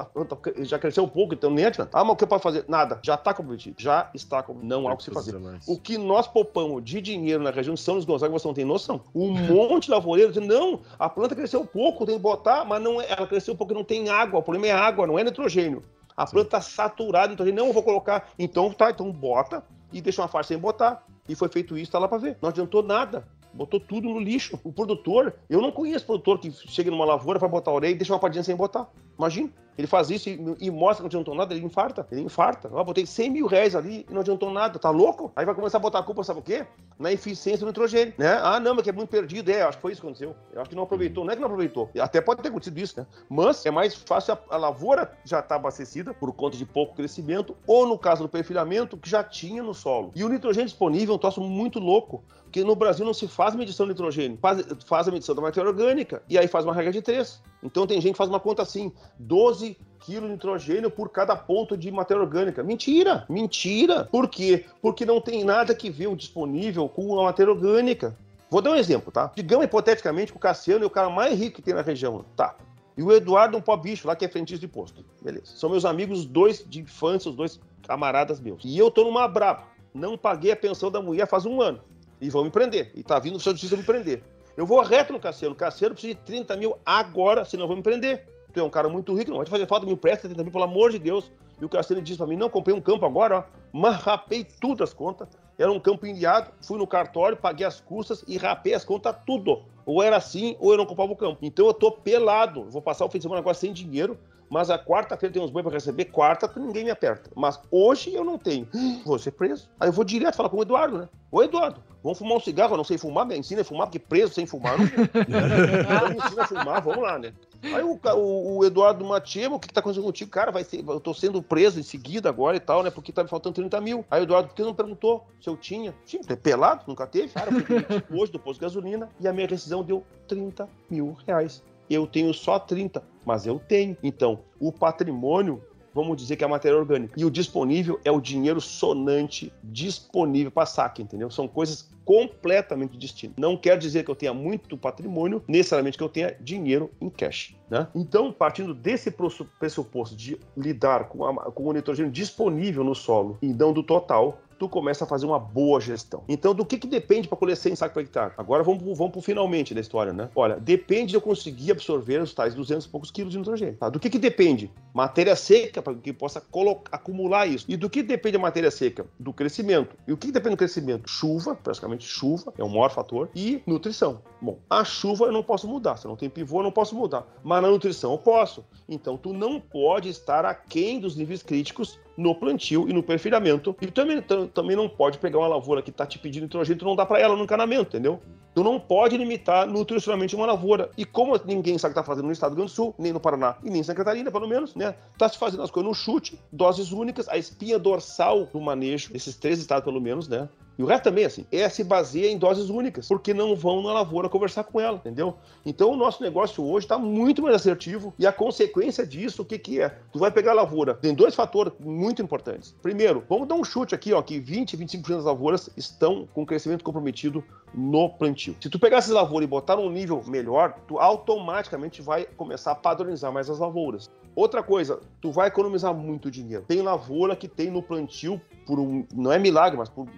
já cresceu um pouco, então nem adianta. Ah, mas o que pode fazer? Nada. Já está comprometido. Já está comprometido. Não há o que se fazer. O que nós poupamos de dinheiro na região de São Luís Gonzaga, você não tem noção. Um monte de lavoureiro dizendo, não, a planta cresceu pouco, tem que botar, mas não é, ela cresceu porque não tem água. O problema é água, não é nitrogênio. A planta está saturada de nitrogênio. Não, eu vou colocar. Então tá, então bota e deixa uma faixa sem botar. E foi feito isso, tá lá para ver. Não adiantou nada botou tudo no lixo. O produtor, eu não conheço produtor que chega numa lavoura para botar a orelha e deixa uma padinha sem botar. Imagina. Ele faz isso e, e, mostra que não adiantou nada, ele infarta. Ele infarta. Eu botei 100 mil reais ali e não adiantou nada. Tá louco? Aí vai começar a botar a culpa, sabe o quê? Na eficiência do nitrogênio, né? Ah, não, mas que é muito perdido. É, acho que foi isso que aconteceu. Eu acho que não aproveitou. Não é que não aproveitou. Até pode ter acontecido isso, né? Mas é mais fácil a, a lavoura já tá abastecida por conta de pouco crescimento, ou no caso do perfilhamento, que já tinha no solo. E o nitrogênio disponível é um troço muito louco. Porque no Brasil não se faz medição de nitrogênio, faz, faz a medição da matéria orgânica e aí faz uma regra de três. Então tem gente que faz uma conta assim: 12 quilos de nitrogênio por cada ponto de matéria orgânica. Mentira! Mentira! Por quê? Porque não tem nada que ver o disponível com a matéria orgânica. Vou dar um exemplo, tá? Digamos hipoteticamente que o Cassiano é o cara mais rico que tem na região. Tá. E o Eduardo é um pó bicho lá que é frentista de posto. Beleza. São meus amigos, dois de infância, os dois camaradas meus. E eu tô numa braba. Não paguei a pensão da mulher faz um ano e vão me prender. E tá vindo o seu justiça me prender. Eu vou reto no Cassiano. Cassiano precisa de 30 mil agora, senão vão me prender. Tu é um cara muito rico, não vai te fazer falta, me empresta 30 mil, pelo amor de Deus. E o Cassiano disse para mim: não, comprei um campo agora, ó, mas rapei tudo as contas. Era um campo enviado, fui no cartório, paguei as custas e rapei as contas tudo. Ou era assim, ou eu não comprava o campo. Então eu tô pelado. Vou passar o fim de semana agora sem dinheiro, mas a quarta-feira tem uns boi para receber, quarta ninguém me aperta. Mas hoje eu não tenho. Vou ser preso. Aí eu vou direto falar com o Eduardo, né? Ô Eduardo, vamos fumar um cigarro, eu não sei fumar, me ensina a fumar, porque preso sem fumar não. então me ensina a fumar, vamos lá, né? Aí o, o, o Eduardo Matiemo, o que, que tá acontecendo contigo? Cara, vai ser, eu tô sendo preso em seguida agora e tal, né? Porque tá me faltando 30 mil. Aí o Eduardo, por que não perguntou se eu tinha? Sim, é pelado, nunca teve. Cara, eu fui hoje do posto de gasolina e a minha rescisão deu 30 mil reais. Eu tenho só 30, mas eu tenho. Então, o patrimônio vamos dizer que é a matéria orgânica. E o disponível é o dinheiro sonante disponível para saque, entendeu? São coisas completamente distintas. Não quer dizer que eu tenha muito patrimônio, necessariamente que eu tenha dinheiro em cash. Né? Então, partindo desse pressuposto de lidar com, a, com o nitrogênio disponível no solo e não do total, tu começa a fazer uma boa gestão. Então, do que, que depende para colher 100 sacos por hectare? Agora vamos, vamos pro finalmente da história, né? Olha, depende de eu conseguir absorver os tais 200 e poucos quilos de nitrogênio. Tá? Do que, que depende? Matéria seca, para que possa acumular isso. E do que depende a matéria seca? Do crescimento. E o que, que depende do crescimento? Chuva, praticamente chuva, é o maior fator, e nutrição. Bom, a chuva eu não posso mudar. Se não tem pivô, eu não posso mudar. Mas na nutrição eu posso. Então, tu não pode estar aquém dos níveis críticos no plantio e no perfilhamento. E também, também não pode pegar uma lavoura que está te pedindo nitrogênio e não dá para ela no encanamento, entendeu? Tu não pode limitar nutricionalmente uma lavoura. E como ninguém sabe o que está fazendo no estado do Rio Grande do Sul, nem no Paraná e nem em Santa Catarina, pelo menos, né? Tá se fazendo as coisas no chute, doses únicas, a espinha dorsal do manejo, desses três estados pelo menos, né? E o resto também, assim, é se baseia em doses únicas, porque não vão na lavoura conversar com ela, entendeu? Então o nosso negócio hoje está muito mais assertivo e a consequência disso, o que que é? Tu vai pegar a lavoura, tem dois fatores muito importantes. Primeiro, vamos dar um chute aqui, ó, que 20, 25% das lavouras estão com crescimento comprometido no plantio. Se tu pegar essas lavouras e botar num nível melhor, tu automaticamente vai começar a padronizar mais as lavouras. Outra coisa, tu vai economizar muito dinheiro. Tem lavoura que tem no plantio por um, não é milagre, mas por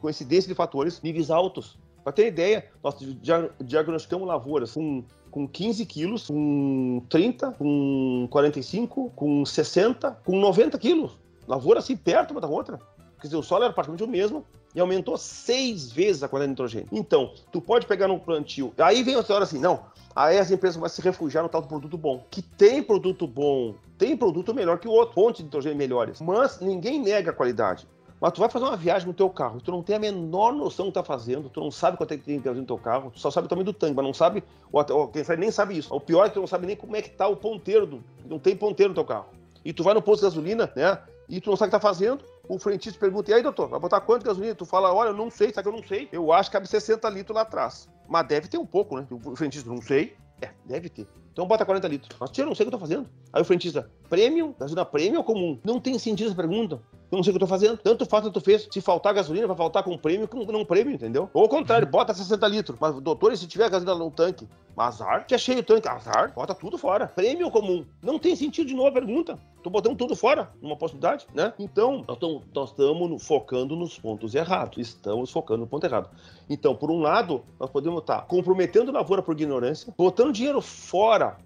coincidência de fatores, níveis altos. Para ter ideia, nós diagnosticamos lavouras com, com 15 quilos, com 30, com 45, com 60, com 90 quilos. Lavoura assim perto uma da outra. Quer dizer, o solo era praticamente o mesmo, e aumentou seis vezes a quantidade de nitrogênio. Então, tu pode pegar no plantio. Aí vem a hora assim, não. Aí as empresas vão se refugiar no tal do produto bom. Que tem produto bom, tem produto melhor que o outro, fontes de nitrogênio melhores. Mas ninguém nega a qualidade. Mas tu vai fazer uma viagem no teu carro, tu não tem a menor noção do que tá fazendo, tu não sabe quanto é que tem gasolina no teu carro, tu só sabe o tamanho do tanque, mas não sabe, ou quem sabe nem sabe isso. O pior é que tu não sabe nem como é que tá o ponteiro, do, não tem ponteiro no teu carro. E tu vai no posto de gasolina, né, e tu não sabe o que tá fazendo, o frentista pergunta, e aí, doutor, vai botar quanto de gasolina? Tu fala, olha, eu não sei, sabe que eu não sei? Eu acho que cabe 60 litros lá atrás. Mas deve ter um pouco, né? O frentista, não sei. É, deve ter. Então bota 40 litros. Mas tia, eu não sei o que eu tô fazendo. Aí o frentista, prêmio? Gasolina prêmio ou comum? Não tem sentido essa pergunta. Eu não sei o que eu tô fazendo. Tanto faz quanto fez. Se faltar gasolina, vai faltar com prêmio que não prêmio, entendeu? Ou ao contrário, bota 60 litros. Mas, doutor, e se tiver gasolina no tanque? Azar, que é cheio o tanque. Azar, bota tudo fora. Prêmio comum? Não tem sentido de novo a pergunta. Tô botando tudo fora, numa possibilidade, né? Então, nós estamos focando nos pontos errados. Estamos focando no ponto errado. Então, por um lado, nós podemos estar comprometendo a lavoura por ignorância, botando dinheiro fora.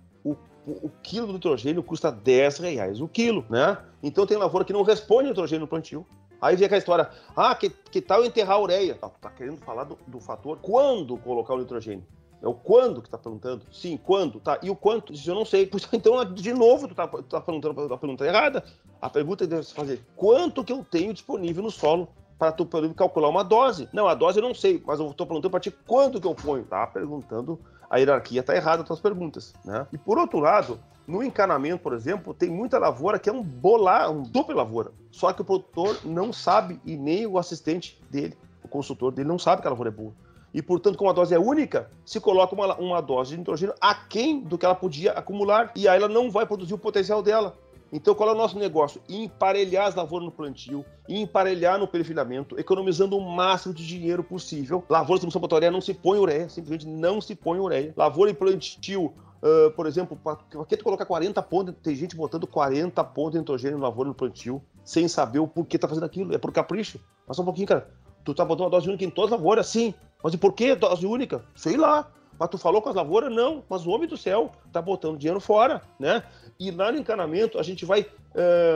O, quilo do nitrogênio custa 10 reais o quilo, né? Então tem lavoura que não responde nitrogênio no plantio. Aí vem aquela história, ah, que, que tal enterrar a ureia? Tá, tá querendo falar do, do fator quando colocar o nitrogênio. É o quando que tá perguntando. Sim, quando, tá? E o quanto? Isso eu não sei. Então, de novo, tu tá, tá perguntando a pergunta errada. A pergunta deve se fazer: quanto que eu tenho disponível no solo para tu poder calcular uma dose? Não, a dose eu não sei, mas eu tô perguntando para ti quanto que eu ponho. Tá perguntando, a hierarquia tá errada as tuas perguntas, né? E por outro lado, no encanamento, por exemplo, tem muita lavoura que é um bolar, um dupla lavoura. Só que o produtor não sabe e nem o assistente dele, o consultor dele não sabe que a lavoura é boa e, portanto, como a dose é única, se coloca uma, uma dose de nitrogênio aquém do que ela podia acumular, e aí ela não vai produzir o potencial dela. Então, qual é o nosso negócio? Emparelhar as lavouras no plantio, emparelhar no perfilhamento, economizando o máximo de dinheiro possível. Lavoura de botoria não se põe ureia, simplesmente não se põe ureia. Lavoura em plantio, uh, por exemplo, para que tu colocar 40 pontos, tem gente botando 40 pontos de nitrogênio na lavoura no plantio, sem saber o porquê tá fazendo aquilo. É por capricho. Passa um pouquinho, cara. Tu tá botando uma dose única em todas as lavouras, sim. Mas e por que dose única? Sei lá. Mas tu falou com as lavouras? Não. Mas o homem do céu tá botando dinheiro fora, né? E lá no encanamento a gente vai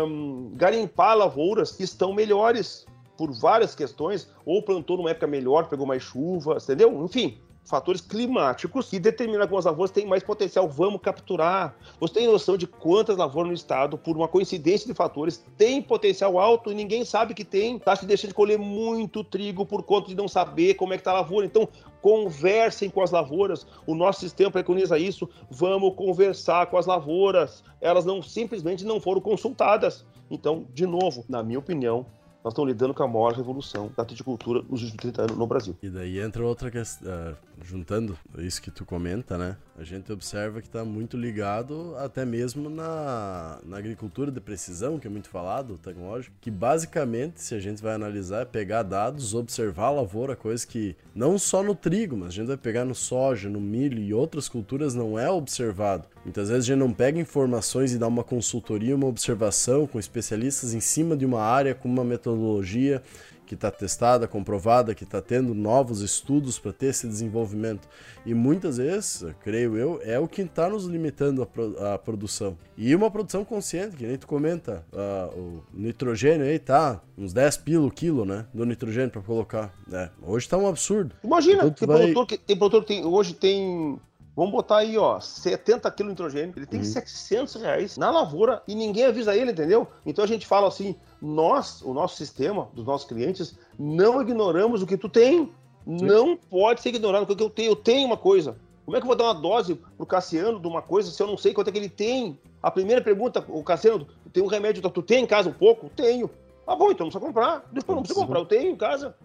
um, garimpar lavouras que estão melhores por várias questões, ou plantou numa época melhor, pegou mais chuva, entendeu? Enfim, fatores climáticos que determinam algumas lavouras têm mais potencial. Vamos capturar. Você tem noção de quantas lavouras no estado, por uma coincidência de fatores, tem potencial alto e ninguém sabe que tem. Está se deixando de colher muito trigo por conta de não saber como é que está a lavoura. Então, conversem com as lavouras. O nosso sistema preconiza isso. Vamos conversar com as lavouras. Elas não simplesmente não foram consultadas. Então, de novo, na minha opinião, nós estamos lidando com a maior revolução da titicultura nos últimos 30 anos no Brasil. E daí entra outra questão, uh, juntando isso que tu comenta, né? A gente observa que está muito ligado até mesmo na, na agricultura de precisão, que é muito falado, tecnológico, que basicamente, se a gente vai analisar, é pegar dados, observar a lavoura, coisa que não só no trigo, mas a gente vai pegar no soja, no milho e outras culturas não é observado. Muitas vezes a gente não pega informações e dá uma consultoria, uma observação com especialistas em cima de uma área, com uma metodologia que está testada, comprovada, que está tendo novos estudos para ter esse desenvolvimento. E muitas vezes, creio eu, é o que está nos limitando a, pro, a, produção. E uma produção consciente, que nem tu comenta, uh, o nitrogênio aí tá uns 10 pila o quilo, né? Do nitrogênio para colocar. É, hoje está um absurdo. Imagina, então, tem, vai... produtor que, tem produtor que tem, hoje tem Vamos botar aí, ó, 70 quilos de nitrogênio. Ele tem uhum. 700 reais na lavoura e ninguém avisa ele, entendeu? Então a gente fala assim: nós, o nosso sistema, dos nossos clientes, não ignoramos o que tu tem. Sim. Não pode ser ignorado o que eu tenho. Eu tenho uma coisa. Como é que eu vou dar uma dose pro Cassiano de uma coisa se eu não sei quanto é que ele tem? A primeira pergunta, o Cassiano, tem um remédio, tu tem em casa um pouco? Tenho. Ah, bom, então não precisa comprar. Depois não precisa comprar, eu tenho em casa.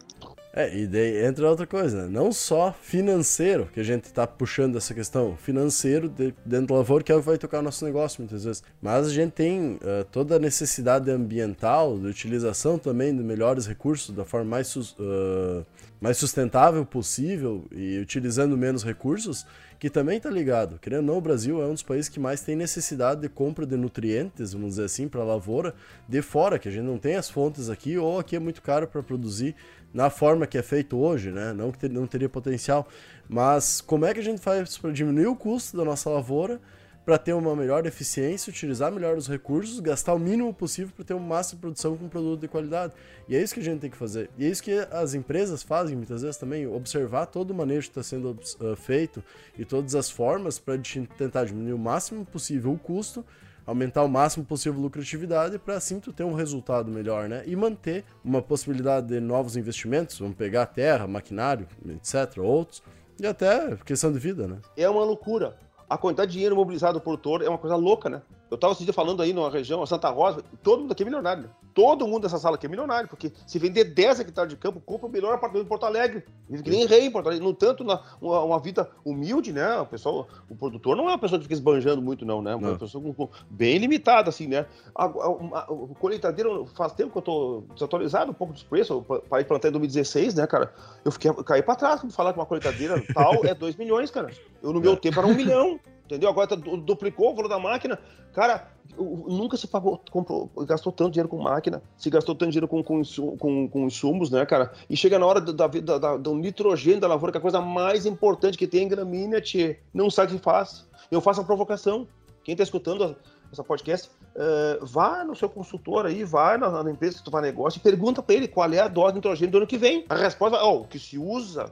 É, e daí entra outra coisa, não só financeiro, que a gente está puxando essa questão, financeiro de, dentro do lavoura, que é o que vai tocar o nosso negócio muitas vezes, mas a gente tem uh, toda a necessidade ambiental, de utilização também de melhores recursos, da forma mais, uh, mais sustentável possível e utilizando menos recursos, que também está ligado. Querendo ou não, o Brasil é um dos países que mais tem necessidade de compra de nutrientes, vamos dizer assim, para a lavoura de fora, que a gente não tem as fontes aqui, ou aqui é muito caro para produzir na forma que é feito hoje, né? Não que ter, não teria potencial, mas como é que a gente faz para diminuir o custo da nossa lavoura, para ter uma melhor eficiência, utilizar melhor os recursos, gastar o mínimo possível para ter uma massa de produção com um produto de qualidade. E é isso que a gente tem que fazer. E é isso que as empresas fazem muitas vezes também, observar todo o manejo que está sendo uh, feito e todas as formas para tentar diminuir o máximo possível o custo aumentar o máximo possível a lucratividade para assim tu ter um resultado melhor, né? E manter uma possibilidade de novos investimentos, vamos pegar terra, maquinário, etc, outros, e até questão de vida, né? É uma loucura. A quantidade de dinheiro mobilizado por produtor é uma coisa louca, né? Eu estava esse dia falando aí numa região, Santa Rosa, todo mundo aqui é milionário. Todo mundo dessa sala aqui é milionário, porque se vender 10 hectares de campo, compra o melhor apartamento em Porto Alegre. Vive que nem rei em Porto Alegre. No tanto, na, uma, uma, vida humilde, né? O pessoal, o produtor não é uma pessoa que fica esbanjando muito, não, né? É uma pessoa com, com, bem limitada, assim, né? A, a, a, faz tempo que eu tô desatualizado um pouco dos preços. Eu parei de plantar em 2016, né, cara? Eu fiquei, caí pra trás quando falar que uma colheitadeira tal é 2 milhões, cara. Eu, no meu é. tempo, era 1 um milhão. Entendeu? Agora tá, duplicou o valor da máquina. Cara, nunca se pagou, comprou, gastou tanto dinheiro com máquina, se gastou tanto dinheiro com, com, com, com insumos, né, cara? E chega na hora da, da, da, do nitrogênio da lavoura, que é a coisa mais importante que tem em gramínea, tchê. Não sabe o que faz. Eu faço a provocação. Quem tá escutando essa podcast, uh, vá no seu consultor aí, vai na, na, empresa que tu faz negócio e pergunta para ele qual é a dose de nitrogênio do ano que vem. A resposta é, oh, o que se usa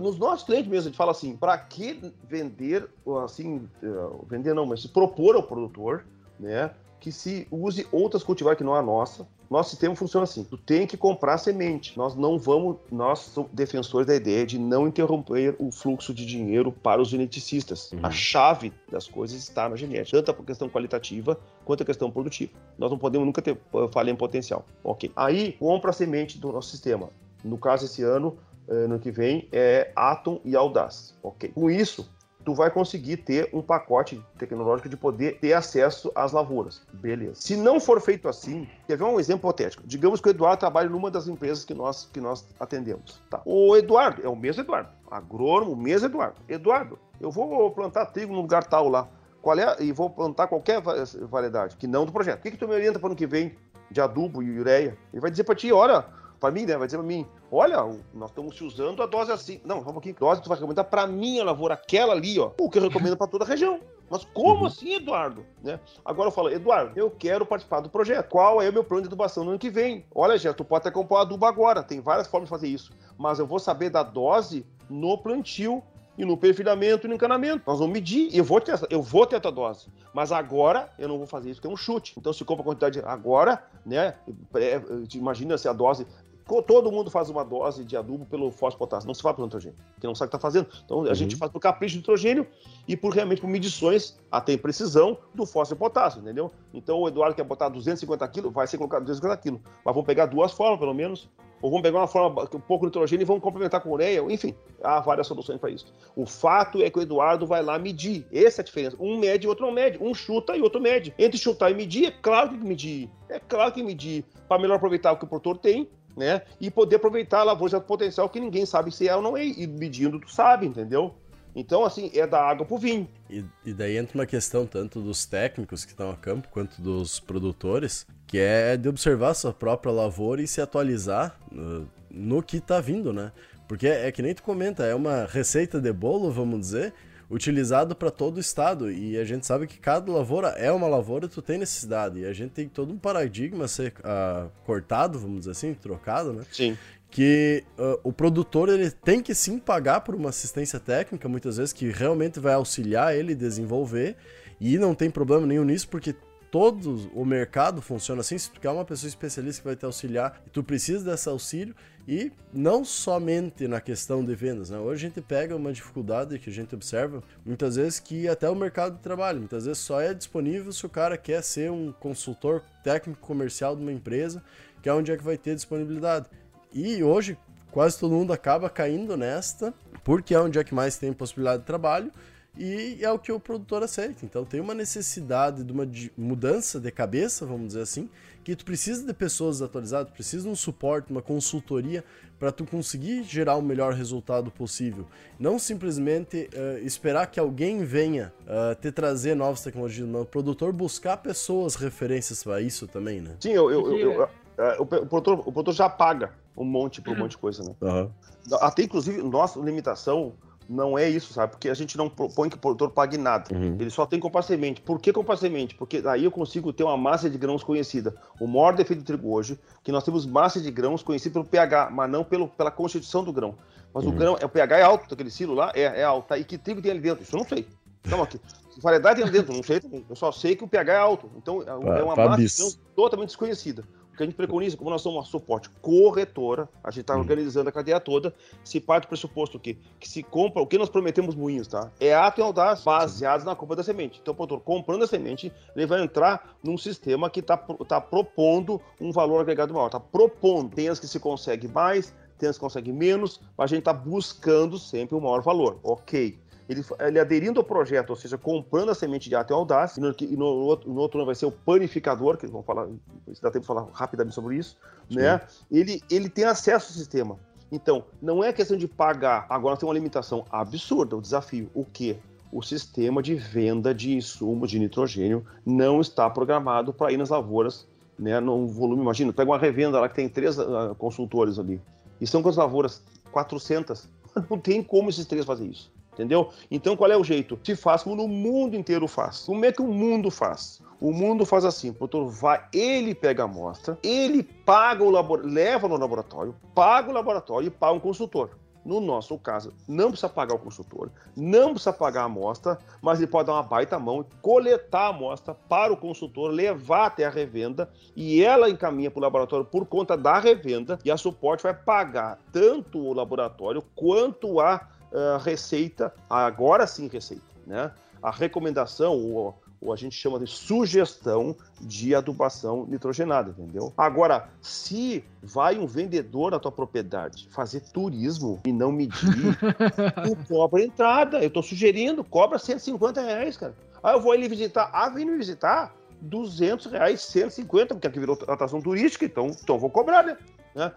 nos nossos clientes mesmo, a gente fala assim, para que vender, assim, eh, vender não, mas se propor ao produtor, né, que se use outras cultivares que não a nossa. Nosso sistema funciona assim: tu tem que comprar semente. Nós não vamos, nós somos defensores da ideia de não interromper o fluxo de dinheiro para os geneticistas. Uhum. A chave das coisas está na genética, tanto a questão qualitativa quanto a questão produtiva. Nós não podemos nunca ter eh, falha em potencial. Ok. Aí compra a semente do nosso sistema. No caso, esse ano, ano que vem é Atom e Audaz. Ok. Com isso, tu vai conseguir ter um pacote tecnológico de poder ter acesso às lavouras. Beleza. Se não for feito assim, quer ver um exemplo hipotético? Digamos que o Eduardo trabalha numa das empresas que nós, que nós atendemos. Tá. O Eduardo, é o mesmo Eduardo. Agrônomo, o mesmo Eduardo. Eduardo, eu vou plantar trigo no lugar tal lá. Qual é? E vou plantar qualquer variedade, que não do projeto. O que, que tu me orienta para o ano que vem de adubo e ureia? Ele vai dizer para ti, olha, para mim, né? Vai dizer para mim, olha, nós estamos te usando a dose assim. Não, vamos aqui, dose tu vai recomendar para minha lavoura, aquela ali, ó. O que eu recomendo para toda a região. Mas como uhum. assim, Eduardo? Né? Agora eu falo, Eduardo, eu quero participar do projeto. Qual é o meu plano de adubação no ano que vem? Olha, Gé, tu pode até comprar adubo agora. Tem várias formas de fazer isso. Mas eu vou saber da dose no plantio e no perfilhamento e no encanamento. Nós vamos medir e eu vou ter essa, eu vou ter essa dose. Mas agora eu não vou fazer isso, que é um chute. Então se compra a quantidade agora, né? É, imagina se a dose Todo mundo faz uma dose de adubo pelo fósforo potássio, não se faz pelo nitrogênio, porque não sabe o que está fazendo. Então a uhum. gente faz por capricho de nitrogênio e por realmente por medições até em precisão do fósforo e potássio, entendeu? Então o Eduardo quer botar 250 quilos, vai ser colocado 250 quilos, mas vamos pegar duas formas pelo menos, ou vamos pegar uma forma um pouco de nitrogênio e vamos complementar com ureia, enfim, há várias soluções para isso. O fato é que o Eduardo vai lá medir, essa é a diferença. Um mede e outro não mede, um chuta e outro mede. Entre chutar e medir, é claro que medir, é claro que medir para melhor aproveitar o que o produtor tem né? E poder aproveitar a lavoura de potencial que ninguém sabe se é ou não é, e medindo tu sabe, entendeu? Então, assim, é da água pro vinho. E, e daí entra uma questão tanto dos técnicos que estão a campo, quanto dos produtores, que é de observar sua própria lavoura e se atualizar no, no que tá vindo, né? Porque é que nem tu comenta, é uma receita de bolo, vamos dizer, utilizado para todo o estado. E a gente sabe que cada lavoura é uma lavoura, tu tem necessidade. E a gente tem todo um paradigma a ser uh, cortado, vamos dizer assim, trocado, né? Sim. Que uh, o produtor ele tem que sim pagar por uma assistência técnica, muitas vezes, que realmente vai auxiliar ele desenvolver. E não tem problema nenhum nisso, porque todo o mercado funciona assim. Se tu quer uma pessoa especialista que vai te auxiliar tu precisa desse auxílio, e não somente na questão de vendas, né? Hoje a gente pega uma dificuldade que a gente observa muitas vezes que até o mercado de trabalho, muitas vezes só é disponível se o cara quer ser um consultor técnico comercial de uma empresa, que é onde é que vai ter disponibilidade. E hoje quase todo mundo acaba caindo nesta, porque é onde é que mais tem possibilidade de trabalho e é o que o produtor aceita. Então tem uma necessidade de uma mudança de cabeça, vamos dizer assim, que tu precisa de pessoas atualizadas, precisa de um suporte, uma consultoria para tu conseguir gerar o melhor resultado possível. Não simplesmente uh, esperar que alguém venha uh, te trazer novas tecnologias, mas o produtor buscar pessoas referências para isso também, né? Sim, eu, eu, eu, eu é, o, produtor, o produtor já paga um monte por um monte de coisa, né? Uhum. Até inclusive, nossa limitação Não é isso, sabe? Porque a gente não propõe que o produtor pague nada. Uhum. Ele só tem comprar semente. Por que comprar semente? Porque aí eu consigo ter uma massa de grãos conhecida. O maior defeito do trigo hoje, que nós temos massa de grãos conhecida pelo pH, mas não pelo, pela constituição do grão. Mas uhum. o grão, é, o pH é alto daquele silo lá? É, é alto. Tá? E que trigo tem ali dentro? Isso eu não sei. Então aqui. Que variedade tem ali dentro? Não sei também. Eu só sei que o pH é alto. Então é uma massa de grãos totalmente desconhecida que a gente preconiza, como nós somos uma suporte corretora, a gente está hum. organizando a cadeia toda, se parte do pressuposto que, que se compra, o que nós prometemos moinhos, tá? É ato e audaz baseados na compra da semente. Então, o produtor comprando a semente, ele vai entrar num sistema que está tá propondo um valor agregado maior, está propondo. Tem as que se consegue mais, tem as que consegue menos, mas a gente está buscando sempre o um maior valor. Ok ele, ele aderindo ao projeto, ou seja, comprando a semente de ato e audaz, e no, e no, outro, no outro ano vai ser o panificador, que vamos falar, se dá tempo de falar rapidamente sobre isso, Sim. né? Ele, ele tem acesso ao sistema. Então, não é questão de pagar. Agora tem uma limitação absurda, o desafio. O quê? O sistema de venda de insumos de nitrogênio não está programado para ir nas lavouras, né? Num volume, imagina, pega uma revenda lá que tem três uh, consultores ali. E são quantas lavouras? 400. Não tem como esses três fazer isso entendeu? Então qual é o jeito? Se faz como no mundo inteiro faz. Como é que o mundo faz? O mundo faz assim, o produtor vai, ele pega a amostra, ele paga o laboratório, leva no laboratório, paga o laboratório e paga um consultor. No nosso caso, não precisa pagar o consultor, não precisa pagar a amostra, mas ele pode dar uma baita mão e coletar a amostra para o consultor, levar até a revenda e ela encaminha para o laboratório por conta da revenda e a suporte vai pagar tanto o laboratório quanto a uh, receita, agora sim receita, né? A recomendação, ou, ou a gente chama de sugestão de adubação nitrogenada, entendeu? Agora, se vai um vendedor na tua propriedade fazer turismo e não medir, tu cobra entrada. Eu tô sugerindo, cobra 150 reais, cara. Aí eu vou ele visitar. Ah, vem me visitar? 200 reais, 150, porque aqui virou atração turística, então, então vou cobrar, né? Né?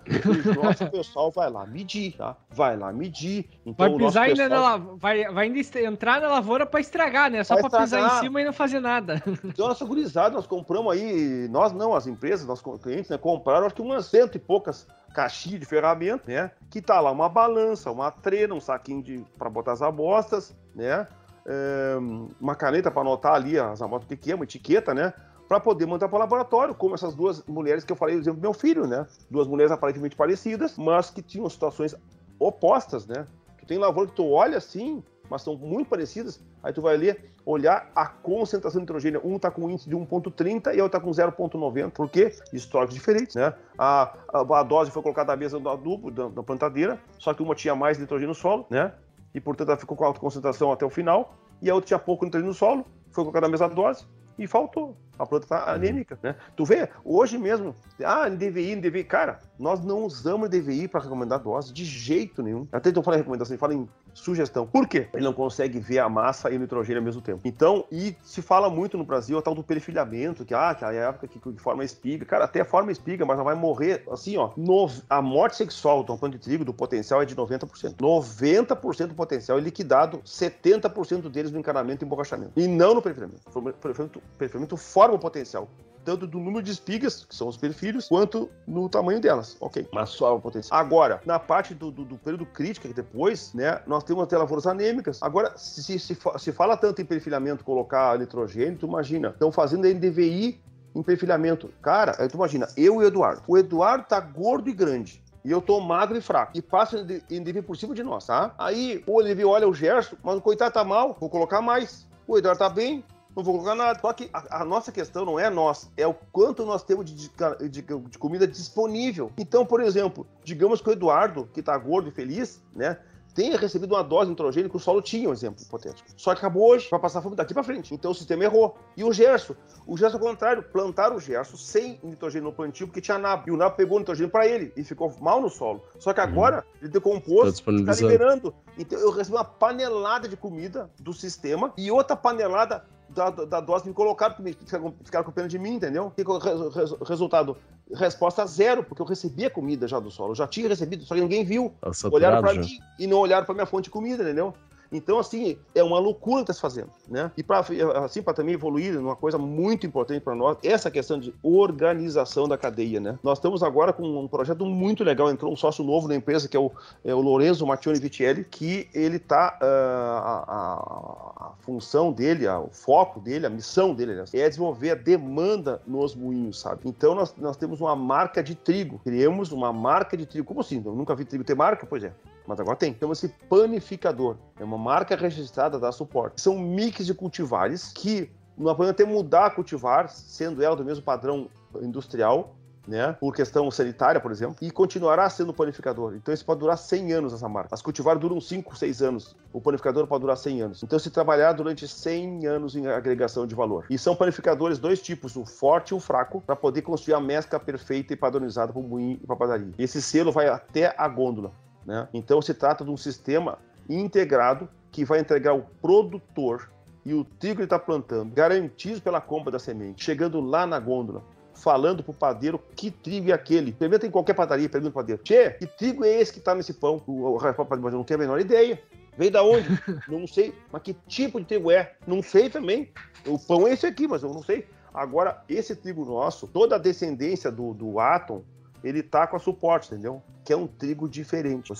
O nosso pessoal vai lá medir, tá? Vai lá medir. Então, vai pisar ainda pessoal... na vai, vai ainda entrar na lavoura para estragar, né? Só para pisar em cima e não fazer nada. Então, nossa gurizada, nós compramos aí, nós não, as empresas, nossos clientes, né? Compraram acho que umas cento e poucas caixinhas de ferramenta, né? Que tá lá uma balança, uma trena, um saquinho de para botar as amostras, né? É, uma caneta para anotar ali as amostras que é, uma etiqueta, né? Para poder mandar para o laboratório, como essas duas mulheres que eu falei, por exemplo, meu filho, né? Duas mulheres aparentemente parecidas, mas que tinham situações opostas, né? Tu tem lavoura que tu olha assim, mas são muito parecidas, aí tu vai ler, olhar a concentração de nitrogênio. Um está com índice de 1,30 e outro está com 0,90. Por quê? Históricos diferentes, né? A, a, a, dose foi colocada à mesa do adubo, da, da, plantadeira, só que uma tinha mais nitrogênio no solo, né? E, portanto, ela ficou com alta concentração até o final, e a outra tinha pouco nitrogênio no solo, foi colocada a mesma dose, e faltou. A planta está uhum. anêmica, né? Tu vê, hoje mesmo, ah, NDVI, NDVI, cara, nós não usamos NDVI para recomendar dose de jeito nenhum. Até então fala em recomendação, fala em sugestão. Por quê? Ele não consegue ver a massa e o nitrogênio ao mesmo tempo. Então, e se fala muito no Brasil a tal do perfilhamento, que, ah, que a época que, que forma espiga, cara, até forma espiga, mas não vai morrer, assim, ó, no, a morte sexual do planta de trigo, do potencial é de 90%. 90% do potencial é liquidado, 70% deles no encanamento e emborrachamento. E não no perfilhamento. Perfilhamento, perfilhamento forma o potencial tanto do número de espigas, que são os perfilhos, quanto no tamanho delas. Ok, mas só o potencial. Agora, na parte do, do, do período crítico, que depois, né, nós temos até lavouras anêmicas. Agora, se, se, se, se fala tanto em perfilhamento, colocar nitrogênio, tu imagina, estão fazendo NDVI em perfilhamento. Cara, aí tu imagina, eu e o Eduardo. O Eduardo tá gordo e grande. E eu tô magro e fraco. E passa NDV por cima de nós, tá? Aí o Olivier olha o Gerson, mas o coitado tá mal, vou colocar mais. O Eduardo tá bem, não vou colocar nada. Só que a, a, nossa questão não é nós, é o quanto nós temos de, de, de, de, comida disponível. Então, por exemplo, digamos que o Eduardo, que tá gordo e feliz, né? tenha recebido uma dose de nitrogênio que o solo tinha, um exemplo hipotético. Só que acabou hoje, vai passar fome daqui para frente. Então o sistema errou. E o Gerson? O Gerson, ao contrário, plantaram o Gerson sem nitrogênio no plantio, porque tinha nabo. E o nabo pegou o nitrogênio para ele e ficou mal no solo. Só que agora uhum. ele decompôs, está liberando. Então eu recebi uma panelada de comida do sistema e outra panelada da, da dose me colocaram, porque ficaram, ficaram com pena de mim, entendeu? E res, resultado, resposta zero, porque eu recebi a comida já do solo, eu já tinha recebido, só que ninguém viu. Olharam para mim e não olharam para minha fonte de comida, entendeu? Então, assim, é uma loucura que está se fazendo, né? E para assim, também evoluir, uma coisa muito importante para nós, essa questão de organização da cadeia, né? Nós estamos agora com um projeto muito legal, entrou um sócio novo na empresa, que é o, é o Lorenzo Mattioni Vitelli, que ele está, uh, ah, a, a, função dele, a, o foco dele, a missão dele, né, é desenvolver a demanda nos moinhos, sabe? Então, nós, nós temos uma marca de trigo, criamos uma marca de trigo, como assim? Eu nunca vi trigo ter marca? Pois é, mas agora tem. Chama-se panificador. É uma marca registrada da suporte. São mix de cultivares que não podemos até mudar a cultivar, sendo ela do mesmo padrão industrial, né, por questão sanitária, por exemplo, e continuará sendo panificador. Então isso pode durar 100 anos essa marca. As cultivares duram 5, 6 anos. O panificador pode durar 100 anos. Então se trabalhar durante 100 anos em agregação de valor. E são panificadores dois tipos, o forte e o fraco, para poder construir a mescla perfeita e padronizada para o moinho e para a padaria. Esse selo vai até a gôndola. Né? Então se trata de um sistema integrado que vai entregar o produtor e o trigo que ele está plantando, garantido pela compra da semente, chegando lá na gôndola, falando pro padeiro que trigo é aquele. Pergunta em qualquer padaria, pergunta pro padeiro, Tchê, que trigo é esse que está nesse pão? O rapaz não tem a menor ideia. Veio da onde? não sei. Mas que tipo de trigo é? Não sei também. O pão é esse aqui, mas eu não sei. Agora, esse trigo nosso, toda a descendência do, do Atom, ele tá com a suporte, entendeu? Que é um trigo diferente.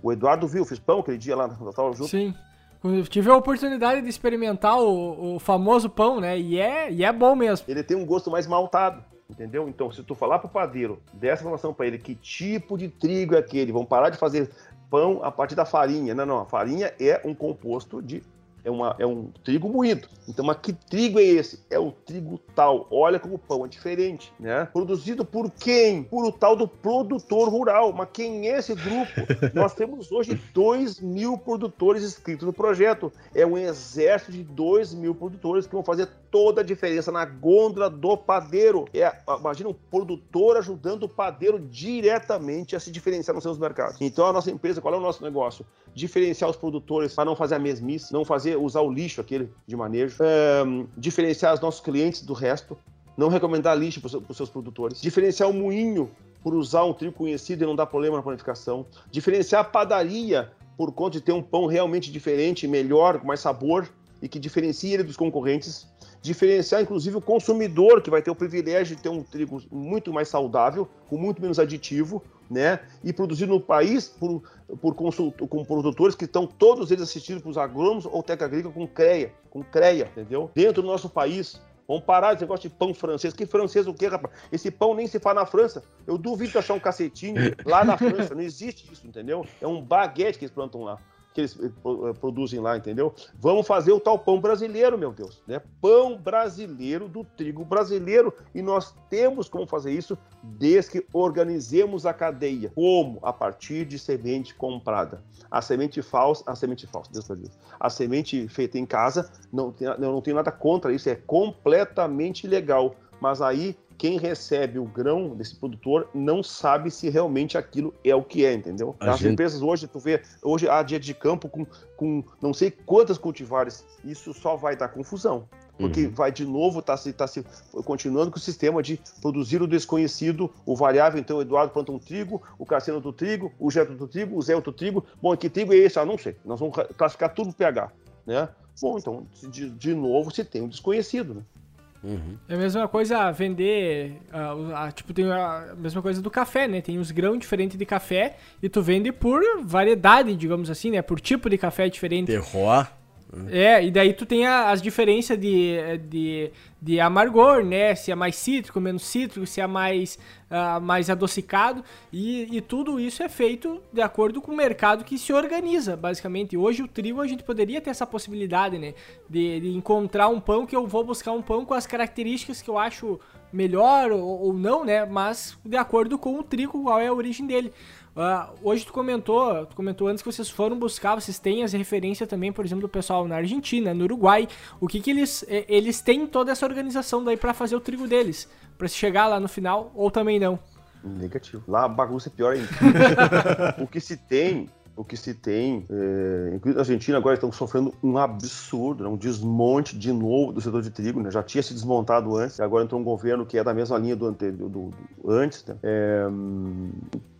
O Eduardo viu, fiz pão aquele dia lá na tava junto. Sim. Eu tive a oportunidade de experimentar o, o, famoso pão, né? E é, e é bom mesmo. Ele tem um gosto mais maltado, entendeu? Então, se tu falar pro padeiro, dessa informação para ele, que tipo de trigo é aquele, vão parar de fazer pão a partir da farinha. Não, não, a farinha é um composto de é, uma, é um trigo moído. Então, mas que trigo é esse? É o trigo tal. Olha como o pão é diferente, né? Produzido por quem? Por o tal do produtor rural. Mas quem é esse grupo? Nós temos hoje 2 mil produtores inscritos no projeto. É um exército de 2 mil produtores que vão fazer toda a diferença na gôndola do padeiro. É, imagina um produtor ajudando o padeiro diretamente a se diferenciar nos seus mercados. Então, a nossa empresa, qual é o nosso negócio? Diferenciar os produtores para não fazer a mesmice, não fazer usar o lixo aquele de manejo, é, diferenciar os nossos clientes do resto, não recomendar lixo para os seus produtores, diferenciar o moinho por usar um trigo conhecido e não dar problema na planificação, diferenciar a padaria por conta de ter um pão realmente diferente, melhor, com mais sabor e que diferencia ele dos concorrentes, diferenciar inclusive o consumidor que vai ter o privilégio de ter um trigo muito mais saudável, com muito menos aditivo, né? E produzido no país por, por consult, com produtores que estão todos eles assistidos por agrônomos ou técnica agrícola com CREA, com CREA, entendeu? Dentro do nosso país. Vamos parar esse negócio de pão francês. Que francês o quê, rapaz? Esse pão nem se faz na França. Eu duvido de achar um cacetinho lá na França. Não existe isso, entendeu? É um baguete que eles plantam lá que eles eh, eh, produzem lá, entendeu? Vamos fazer o tal pão brasileiro, meu Deus, né? Pão brasileiro do trigo brasileiro e nós temos como fazer isso desde que organizemos a cadeia. Como? A partir de semente comprada. A semente falsa, a semente falsa, Deus Deus. A semente feita em casa, não, eu não tenho nada contra isso, é completamente legal. Mas aí quem recebe o grão desse produtor não sabe se realmente aquilo é o que é, entendeu? A As gente... empresas hoje, tu vê, hoje há dia de campo com, com não sei quantas cultivares, isso só vai dar confusão. Porque uhum. vai de novo, está se, tá se continuando com o sistema de produzir o desconhecido, o variável, então o Eduardo planta um trigo, o Cassiano do trigo, o Geto do trigo, o Zé do trigo. Bom, que trigo é esse? Ah, não sei. Nós vamos classificar tudo no pH, né? Bom, então, de, de novo, se tem um desconhecido, né? Uhum. É a mesma coisa vender. Uh, tipo, tem a mesma coisa do café, né? Tem os grãos diferentes de café e tu vende por variedade, digamos assim, né? Por tipo de café diferente. Terroir. É, e daí tu tem a, as diferenças de, de, de amargor, né? Se é mais cítrico, menos cítrico, se é mais, uh, mais adocicado. E, e tudo isso é feito de acordo com o mercado que se organiza, basicamente. Hoje o trigo a gente poderia ter essa possibilidade, né? De, de encontrar um pão que eu vou buscar um pão com as características que eu acho melhor ou, ou não, né? Mas de acordo com o trigo, qual é a origem dele. Uh, hoje tu comentou, tu comentou antes que vocês foram buscar, vocês têm as referências também, por exemplo, do pessoal na Argentina, no Uruguai. O que que eles eles têm toda essa organização daí para fazer o trigo deles, para chegar lá no final ou também não? Negativo. Lá a bagunça é pior ainda. o que se tem o que se tem, é, inclusive a Argentina agora estão sofrendo um absurdo, né, um desmonte de novo do setor de trigo, né, já tinha se desmontado antes, agora entrou um governo que é da mesma linha do, do, do, do antes, né, é,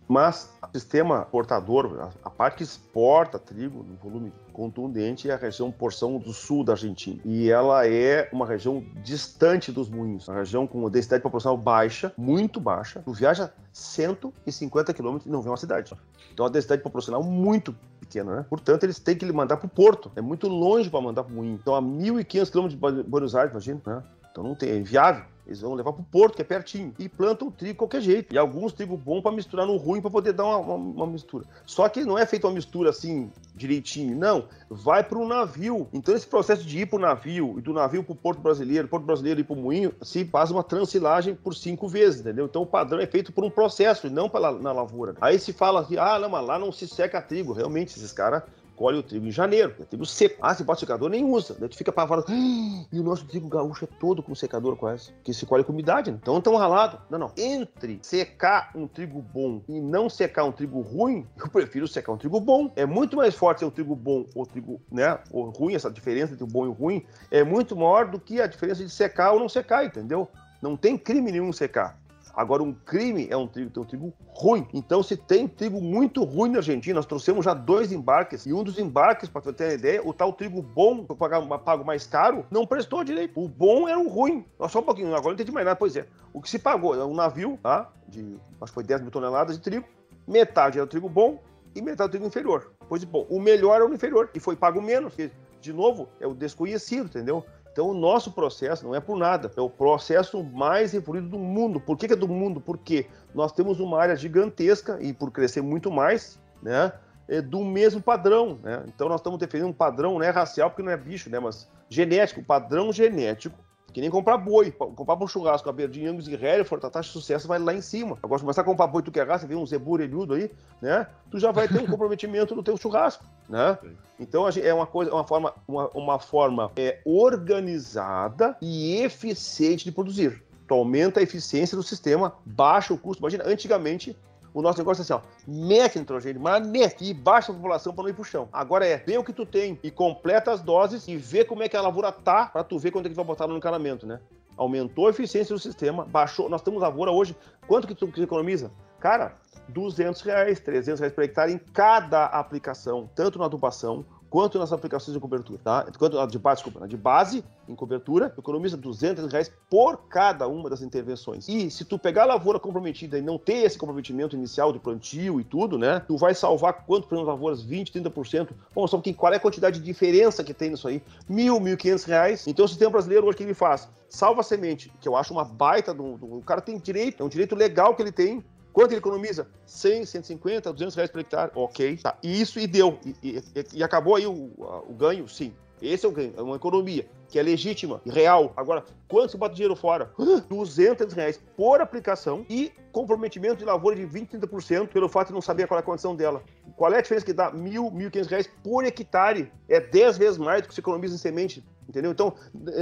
Mas o sistema portador, a, parte que exporta trigo no volume contundente é a região porção do sul da Argentina. E ela é uma região distante dos moinhos, uma região com densidade populacional baixa, muito baixa. Tu viaja 150 quilômetros e não vê uma cidade. Então a densidade populacional muito pequena, né? Portanto, eles têm que mandar para o porto. É muito longe para mandar para o moinho. Então a 1.500 quilômetros de Buenos Aires, imagina, né? Então não tem, é inviável. Eles vão levar pro porto, que é pertinho, e plantam o trigo de qualquer jeito. E alguns trigo bom para misturar no ruim para poder dar uma, uma, uma, mistura. Só que não é feita uma mistura assim direitinho, não. Vai para o navio. Então esse processo de ir para o navio e do navio para o porto brasileiro, porto brasileiro ir para o moinho, se faz uma transilagem por cinco vezes, entendeu? Então o padrão é feito por um processo e não pra, na lavoura. Aí se fala assim, ah, não, mas lá não se seca trigo. Realmente, esses caras colhe o trigo em janeiro, é trigo seco. Ah, se bota secador, nem usa. Daí tu fica apavorado. Ah, e o nosso trigo gaúcho é todo com secador quase, que se colhe com umidade, né? Então tão ralado. Não, não. Entre secar um trigo bom e não secar um trigo ruim, eu prefiro secar um trigo bom. É muito mais forte ser um trigo bom ou trigo, né, ou ruim, essa diferença entre o bom e o ruim é muito maior do que a diferença de secar ou não secar, entendeu? Não tem crime nenhum secar. Agora, um crime é um trigo, tem um trigo ruim. Então, se tem trigo muito ruim na Argentina, nós trouxemos já dois embarques, e um dos embarques, para ter uma ideia, o tal trigo bom, que eu pago mais caro, não prestou direito. O bom era o ruim. Só um pouquinho, agora não entendi mais nada. Pois é, o que se pagou é um navio, tá? De, acho que foi 10 mil toneladas de trigo, metade era o trigo bom e metade o trigo inferior. Pois bom, o melhor era o inferior, e foi pago menos, porque, de novo, é o desconhecido, entendeu? Então, o nosso processo não é por nada, é o processo mais evoluído do mundo. Por que, que é do mundo? Porque nós temos uma área gigantesca e por crescer muito mais, né? É do mesmo padrão, né? Então nós estamos defendendo um padrão, não é racial porque não é bicho, né? Mas genético, padrão genético que nem comprar boi. Comprar um churrasco, a de Angus e Hereford, a taxa de sucesso vai lá em cima. Agora, se começar a comprar boi, tu quer raça, vê um zebu orelhudo aí, né? Tu já vai ter um comprometimento no teu churrasco, né? Então, é uma coisa, uma forma, uma, uma forma é, organizada e eficiente de produzir. Tu aumenta a eficiência do sistema, baixa o custo. Imagina, antigamente o nosso negócio é assim, ó, mete nitrogênio, mas mete e baixa a população para não ir pro chão. Agora é, vê o que tu tem e completa as doses e vê como é que a lavoura tá para tu ver quanto é que tu vai botar no encanamento, né? Aumentou a eficiência do sistema, baixou. Nós temos lavoura hoje, quanto que tu economiza? Cara, 200 reais, 300 reais por hectare em cada aplicação, tanto na adubação quanto nas aplicações de cobertura, tá? Quanto de base, desculpa, de base em cobertura, economiza 200 reais por cada uma das intervenções. E se tu pegar a lavoura comprometida e não ter esse comprometimento inicial de plantio e tudo, né? Tu vai salvar quanto por lavouras? 20, 30%. Bom, só que qual é a quantidade de diferença que tem nisso aí? Mil, mil quinhentos reais. Então o sistema brasileiro hoje que ele faz? Salva a semente, que eu acho uma baita do, do, o cara tem direito, é um direito legal que ele tem Quanto ele economiza? 100, 150, 200 reais por hectare. Ok, tá. E isso e deu. E, e, e acabou aí o, o, ganho? Sim. Esse é o ganho. É uma economia que é legítima e real. Agora, quanto você bota dinheiro fora? 200 reais por aplicação e comprometimento de lavoura de 20, 30% pelo fato de não saber qual é a condição dela. Qual é a diferença que dá? Mil, mil quinhentos reais por hectare. É 10 vezes mais do que você economiza em semente entendeu? Então,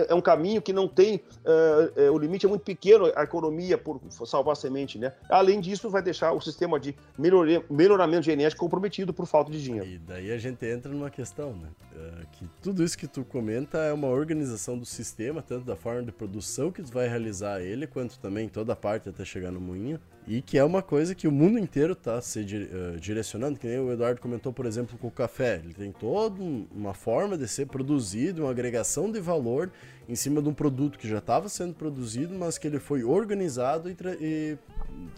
é um caminho que não tem, uh, uh, o limite é muito pequeno, a economia por salvar semente, né? Além disso, vai deixar o sistema de melhoria, melhoramento genético comprometido por falta de dinheiro. E daí a gente entra numa questão, né? Uh, que tudo isso que tu comenta é uma organização do sistema, tanto da forma de produção que tu vai realizar ele, quanto também toda a parte até chegar no moinho. E que é uma coisa que o mundo inteiro está se uh, direcionando, que nem o Eduardo comentou, por exemplo, com o café. Ele tem toda uma forma de ser produzido, uma agregação de valor em cima de um produto que já estava sendo produzido, mas que ele foi organizado e, e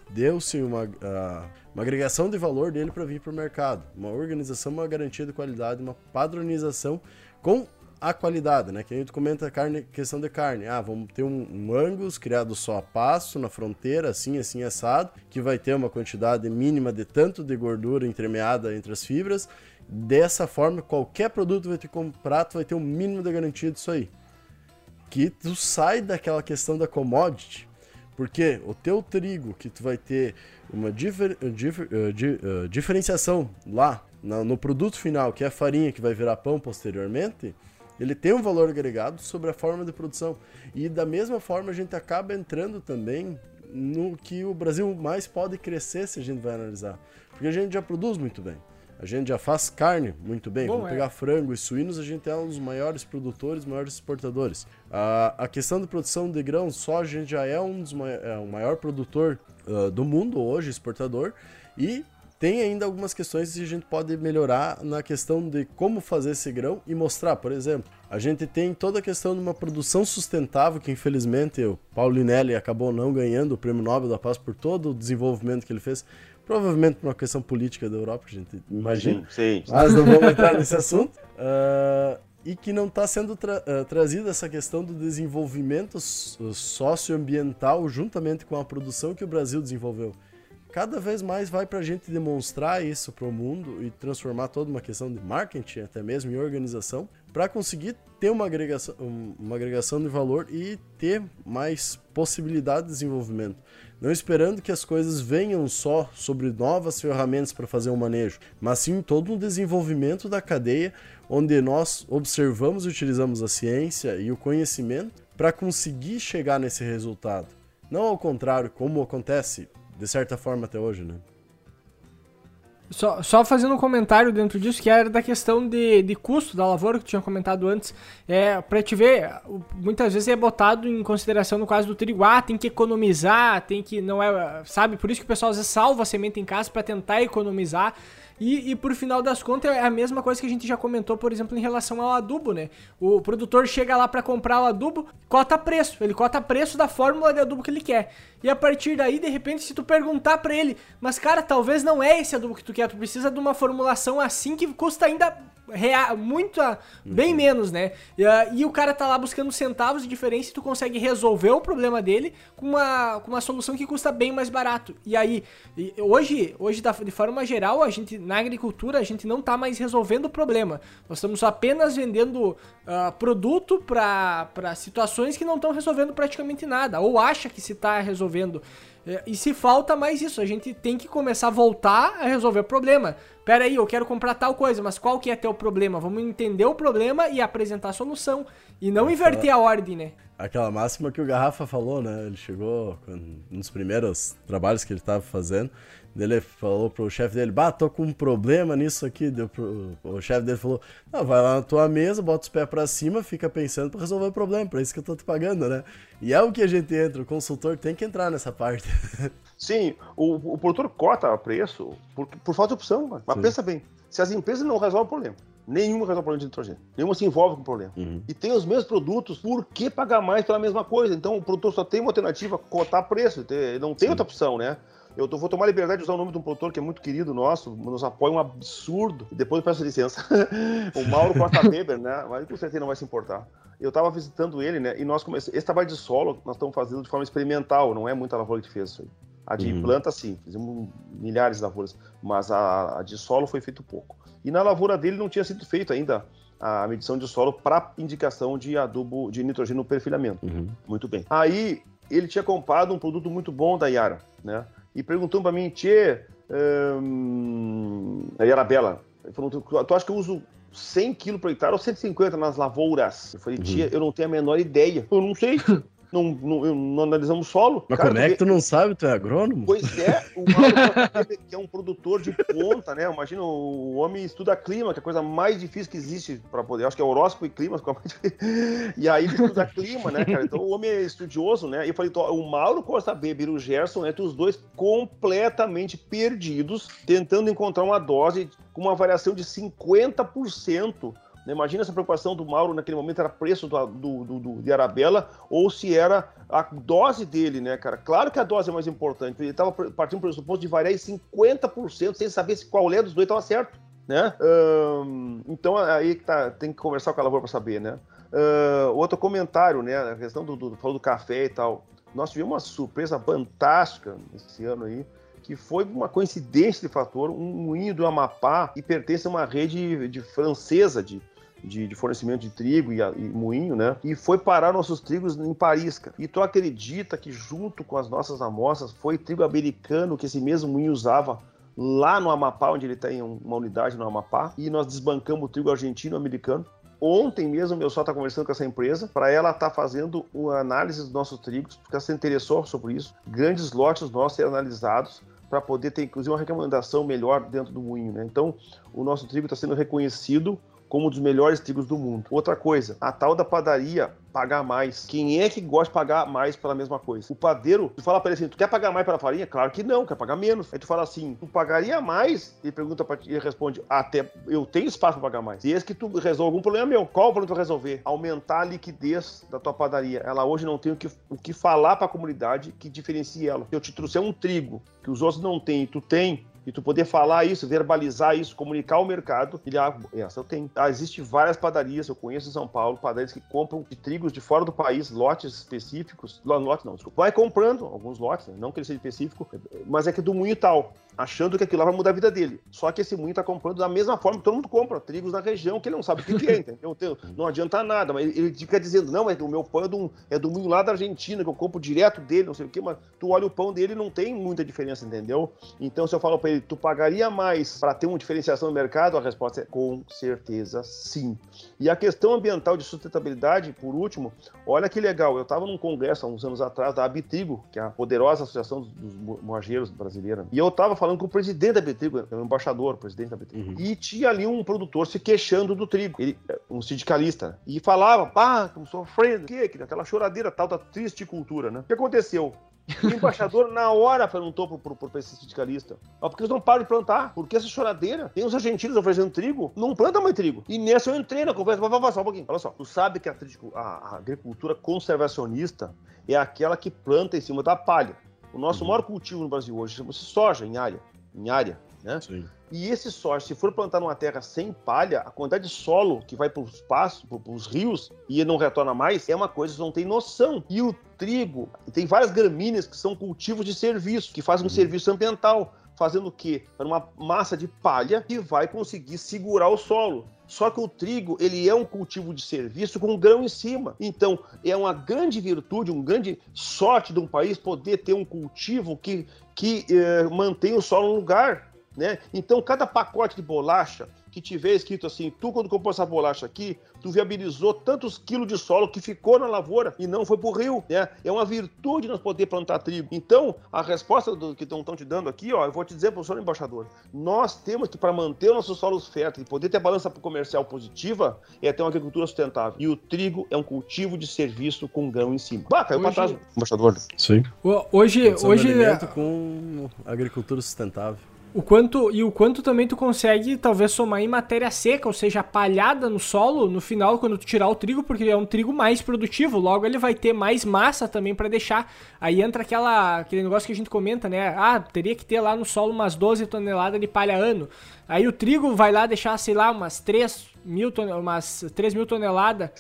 deu-se uma, uh, uma agregação de valor dele para vir para o mercado. Uma organização, uma garantia de qualidade, uma padronização com a qualidade, né? Que a gente comenta carne, questão de carne. Ah, vamos ter um, um Angus criado só a passo na fronteira, assim, assim, assado, que vai ter uma quantidade mínima de tanto de gordura entremeada entre as fibras. Dessa forma, qualquer produto vai ter como prato vai ter um mínimo de garantia disso aí. Que tu sai daquela questão da commodity, porque o teu trigo, que tu vai ter uma difer, difer, uh, di, uh, diferenciação lá no, no produto final, que é a farinha que vai virar pão posteriormente, ele tem um valor agregado sobre a forma de produção. E da mesma forma a gente acaba entrando também no que o Brasil mais pode crescer se a gente vai analisar. Porque a gente já produz muito bem. A gente já faz carne muito bem. Bom, Vamos é. pegar frango e suínos, a gente é um dos maiores produtores, maiores exportadores. A, a questão de produção de grãos, só a gente já é um dos é o maior produtor uh, do mundo hoje, exportador. E tem ainda algumas questões que a gente pode melhorar na questão de como fazer esse grão e mostrar, por exemplo. A gente tem toda a questão de uma produção sustentável, que infelizmente o Paulinelli acabou não ganhando o Prêmio Nobel da Paz por todo o desenvolvimento que ele fez. Provavelmente por uma questão política da Europa, a gente imagina. Sim, sim. Mas não vamos entrar nesse assunto. Uh, e que não está sendo tra uh, trazida essa questão do desenvolvimento socioambiental juntamente com a produção que o Brasil desenvolveu cada vez mais vai para a gente demonstrar isso para o mundo e transformar toda uma questão de marketing, até mesmo em organização, para conseguir ter uma agregação, uma agregação de valor e ter mais possibilidade de desenvolvimento. Não esperando que as coisas venham só sobre novas ferramentas para fazer um manejo, mas sim todo um desenvolvimento da cadeia onde nós observamos e utilizamos a ciência e o conhecimento para conseguir chegar nesse resultado. Não ao contrário, como acontece de certa forma até hoje, né? Só, só fazendo um comentário dentro disso, que era da questão de, de custo da lavoura, que tu tinha comentado antes. É, pra te ver, muitas vezes é botado em consideração no caso do trigo, ah, tem que economizar, tem que. não é Sabe? Por isso que o pessoal às vezes salva a semente em casa para tentar economizar. E, e por final das contas é a mesma coisa que a gente já comentou, por exemplo, em relação ao adubo, né? O produtor chega lá para comprar o adubo, cota preço. Ele cota preço da fórmula de adubo que ele quer. E a partir daí, de repente, se tu perguntar para ele, mas cara, talvez não é esse adubo que tu quer, tu precisa de uma formulação assim que custa ainda real, muito, a, bem uhum. menos, né? E, uh, e, o cara tá lá buscando centavos de diferença e tu consegue resolver o problema dele com uma, com uma solução que custa bem mais barato. E aí, e hoje, hoje da, de forma geral, a gente na agricultura a gente não tá mais resolvendo o problema. Nós estamos apenas vendendo uh, produto para situações que não estão resolvendo praticamente nada, ou acha que se tá resolvendo. É, e se falta mais isso, a gente tem que começar a voltar a resolver o problema. Pera aí, eu quero comprar tal coisa, mas qual que é teu problema? Vamos entender o problema e apresentar a solução. E não inverter a ordem, né? Aquela máxima que o Garrafa falou, né? Ele chegou nos primeiros trabalhos que ele estava fazendo. Ele falou pro chefe dele, bah, tô com um problema nisso aqui. Deu pro... O chefe dele falou, não, vai lá na tua mesa, bota os pés pra cima, fica pensando pra resolver o problema, pra isso que eu tô te pagando, né? E é o que a gente entra, o consultor tem que entrar nessa parte. Sim, o, o produtor cota preço por, por falta de opção, mas, mas pensa bem, se as empresas não resolvem o problema, nenhuma resolve o problema de nitrogênio, nenhuma se envolve com o problema, uhum. e tem os mesmos produtos, por que pagar mais pela mesma coisa? Então o produtor só tem uma alternativa, cotar preço, não tem Sim. outra opção, né? Eu tô, vou tomar liberdade de usar o nome de um produtor que é muito querido nosso, nos apoia um absurdo. Depois eu peço licença. o Mauro Costa Weber, né? Mas com certeza não vai se importar. Eu estava visitando ele, né? E nós começamos. Esse trabalho de solo nós estamos fazendo de forma experimental, não é muita lavoura que fez isso aí. A de uhum. planta, sim, fizemos milhares de lavouras, mas a, a de solo foi feito pouco. E na lavoura dele não tinha sido feito ainda a medição de solo para indicação de adubo de nitrogênio no perfilhamento. Uhum. Muito bem. Aí ele tinha comprado um produto muito bom da Yara, né? E perguntou para mim, Tchê, hum, aí era bela, ele falou, tu, tu acha que eu uso 100 quilos por hectare ou 150 nas lavouras? Eu falei, tia, uhum. eu não tenho a menor ideia. Eu não sei. Não, não, não analisamos solo. Mas cara, como é que tu não sabe, tu é agrônomo? Pois é, o Mauro que é um produtor de ponta, né? Imagina, o homem estuda clima, que é a coisa mais difícil que existe para poder. Acho que é horóscopo e clima. E aí ele estuda clima, né, cara? Então o homem é estudioso, né? E eu falei, o Mauro Costa Weber e o Gerson, entre os dois completamente perdidos, tentando encontrar uma dose com uma variação de 50% né? Imagina essa preocupação do Mauro naquele momento, era preço do, do, do, de Arabella ou se era a dose dele, né, cara? Claro que a dose é mais importante. Ele estava partindo do pressuposto de variar em 50% sem saber se qual é dos dois estava certo, né? Então aí tá, tem que conversar com a lavoura para saber, né? Uh, outro comentário, né? A questão do, do, do café e tal. Nós tivemos uma surpresa fantástica esse ano aí que foi uma coincidência de fator, um moinho do Amapá que pertence a uma rede de francesa de, de, de, fornecimento de trigo e, e, moinho, né? E foi parar nossos trigos em Paris, cara. E tu acredita que junto com as nossas amostras foi trigo americano que esse mesmo moinho usava lá no Amapá, onde ele tem uma unidade no Amapá, e nós desbancamos o trigo argentino-americano. Ontem mesmo, meu só está conversando com essa empresa para ela estar tá fazendo uma análise dos nossos trigos, porque ela se interessou sobre isso. Grandes lotes nossos serem analisados para poder ter, inclusive, uma recomendação melhor dentro do moinho. Né? Então, o nosso trigo está sendo reconhecido como um dos melhores trigos do mundo. Outra coisa, a tal da padaria pagar mais. Quem é que gosta de pagar mais pela mesma coisa? O padeiro, tu fala pra ele assim, tu quer pagar mais pela farinha? Claro que não, quer pagar menos. Aí tu fala assim, tu pagaria mais? Ele pergunta pra ti, ele responde, até eu tenho espaço pra pagar mais. Desde que tu resolva algum problema meu. Qual o problema tu resolver? Aumentar a liquidez da tua padaria. Ela hoje não tem o que, o que falar pra comunidade que diferencie ela. Se eu te trouxer um trigo que os outros não têm e tu tem, e tu poder falar isso, verbalizar isso, comunicar ao mercado, ele, ah, essa eu tenho. Ah, existe várias padarias, eu conheço em São Paulo, padarias que compram de trigos de fora do país, lotes específicos, lotes não, desculpa, vai comprando alguns lotes, né? não que ele seja específico, mas é que do moinho tal, achando que aquilo lá vai mudar a vida dele. Só que esse moinho tá comprando da mesma forma que todo mundo compra, trigos na região, que ele não sabe o que, que é, entendeu? Não adianta nada, mas ele fica dizendo, não, é o meu pão é do, é do moinho lá da Argentina, que eu compro direto dele, não sei o que, mas tu olha o pão dele não tem muita diferença, entendeu? Então se eu falo para ele, tu pagaria mais para ter uma diferenciação no mercado? A resposta é com certeza sim. E a questão ambiental de sustentabilidade, por último, olha que legal, eu estava num congresso há uns anos atrás da Abitrigo, que é a poderosa associação dos moageiros brasileira, e eu estava falando com o presidente da Abitrigo, o embaixador, o presidente da Abitrigo, uhum. e tinha ali um produtor se queixando do trigo, ele, um sindicalista, e falava, pá, estamos sofrendo, que, aquela choradeira tal da triste cultura, né? O que aconteceu? O embaixador, na hora, perguntou pro, pro, pro esse sindicalista: Ó, por que eles não param de plantar? Por que essa choradeira? Tem os argentinos oferecendo trigo? Não planta mais trigo. E nessa eu entrei na conversa. Vai, vai, só um pouquinho. Olha só. Tu sabe que a, a, a, agricultura conservacionista é aquela que planta em cima da palha. O nosso uhum. maior cultivo no Brasil hoje chama-se soja em área. Em área né? Sim. E esse soja, se for plantar numa terra sem palha, a quantidade de solo que vai para os pastos, para os rios e não retorna mais, é uma coisa que não tem noção. E o trigo, tem várias gramíneas que são cultivos de serviço, que fazem um uhum. serviço ambiental, fazendo o quê? Uma massa de palha que vai conseguir segurar o solo. Só que o trigo, ele é um cultivo de serviço com grão em cima. Então, é uma grande virtude, uma grande sorte de um país poder ter um cultivo que, que eh, mantém o solo no lugar. Né? Então, cada pacote de bolacha que tiver escrito assim, tu quando comprou essa bolacha aqui, tu viabilizou tantos quilos de solo que ficou na lavoura e não foi pro rio, né? É uma virtude nós poder plantar trigo. Então, a resposta do que estão te dando aqui, ó, eu vou te dizer, professor embaixador, nós temos que, para manter os nossos solos férteis e poder ter balança comercial positiva, é ter uma agricultura sustentável. E o trigo é um cultivo de serviço com grão em cima. Bah, caiu hoje... pra trás, embaixador. Sim. Hoje, hoje... com agricultura sustentável o quanto e o quanto também tu consegue talvez somar em matéria seca, ou seja, palhada no solo no final quando tu tirar o trigo, porque é um trigo mais produtivo, logo ele vai ter mais massa também para deixar. Aí entra aquela aquele negócio que a gente comenta, né? Ah, teria que ter lá no solo umas 12 toneladas de palha ano. Aí o trigo vai lá deixar, sei lá, umas 3 mil, umas 3 mil toneladas.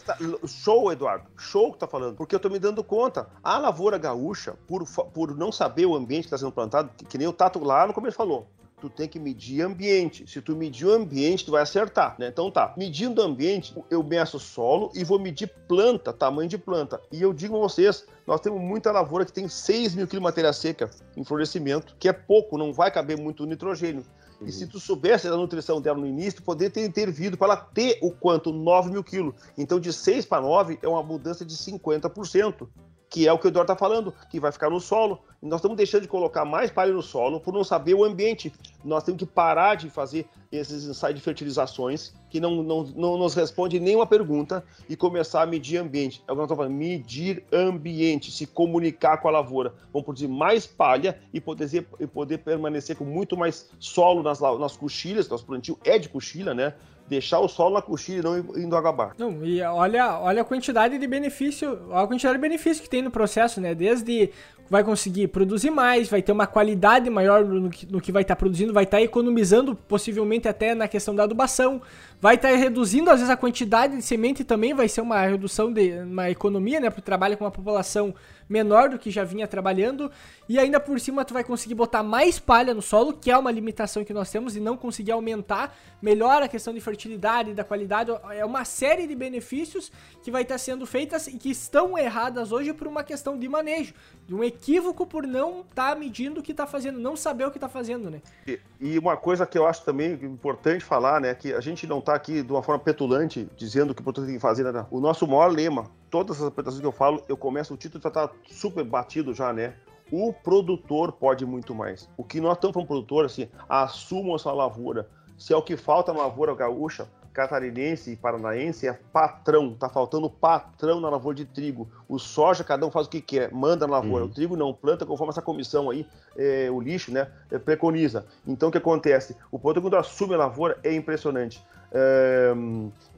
Show, Eduardo. Show que tá falando. Porque eu tô me dando conta. A lavoura gaúcha, por, por não saber o ambiente que está sendo plantado, que, que nem o Tato lá no começo falou, tu tem que medir ambiente. Se tu medir o ambiente, tu vai acertar, né? Então tá, medindo o ambiente, eu meço solo e vou medir planta, tamanho de planta. E eu digo a vocês, nós temos muita lavoura que tem 6 mil quilos de matéria seca em florescimento, que é pouco, não vai caber muito nitrogênio. Uhum. E se tu soubesse da nutrição dela no início, tu poderia ter intervido para ela ter o quanto? 9 mil quilos. Então, de 6 para 9 é uma mudança de 50% que é o que o Eduardo está falando, que vai ficar no solo. Nós estamos deixando de colocar mais palha no solo por não saber o ambiente. Nós temos que parar de fazer esses ensaios de fertilizações que não, não, não nos responde nenhuma pergunta e começar a medir ambiente. É o que nós estamos falando, medir ambiente, se comunicar com a lavoura. Vamos produzir mais palha e poder, e poder permanecer com muito mais solo nas, nas coxilhas, nosso plantio é de coxilha, né? Deixar o solo na coxilha e não indo agabar. Não, e olha, olha a quantidade de benefício, a quantidade de benefício que tem no processo, né? Desde vai conseguir produzir mais, vai ter uma qualidade maior no que, no que vai estar tá produzindo, vai estar tá economizando possivelmente até na questão da adubação, vai estar tá reduzindo às vezes a quantidade de semente também vai ser uma redução de uma economia, né, porque trabalha com uma população menor do que já vinha trabalhando, e ainda por cima tu vai conseguir botar mais palha no solo, que é uma limitação que nós temos, e não conseguir aumentar, melhora a questão de fertilidade, da qualidade, é uma série de benefícios que vai estar sendo feitas e que estão erradas hoje por uma questão de manejo, de um equívoco por não estar tá medindo o que está fazendo, não saber o que está fazendo, né? E, e, uma coisa que eu acho também importante falar, né, que a gente não está aqui de uma forma petulante dizendo o que o produtor tem que fazer, né? o nosso maior lema, todas as apresentações que eu falo, eu começo, o título já está super batido já, né? O produtor pode muito mais. O que nós estamos para um produtor, assim, assumam a sua lavoura. Se é o que falta na lavoura gaúcha, catarinense e paranaense é patrão, tá faltando patrão na lavoura de trigo. O soja, cada um faz o que quer, manda na lavoura. Uhum. O trigo não, planta conforme essa comissão aí, é, o lixo, né, é, preconiza. Então o que acontece? O produtor quando assume a lavoura é impressionante. É,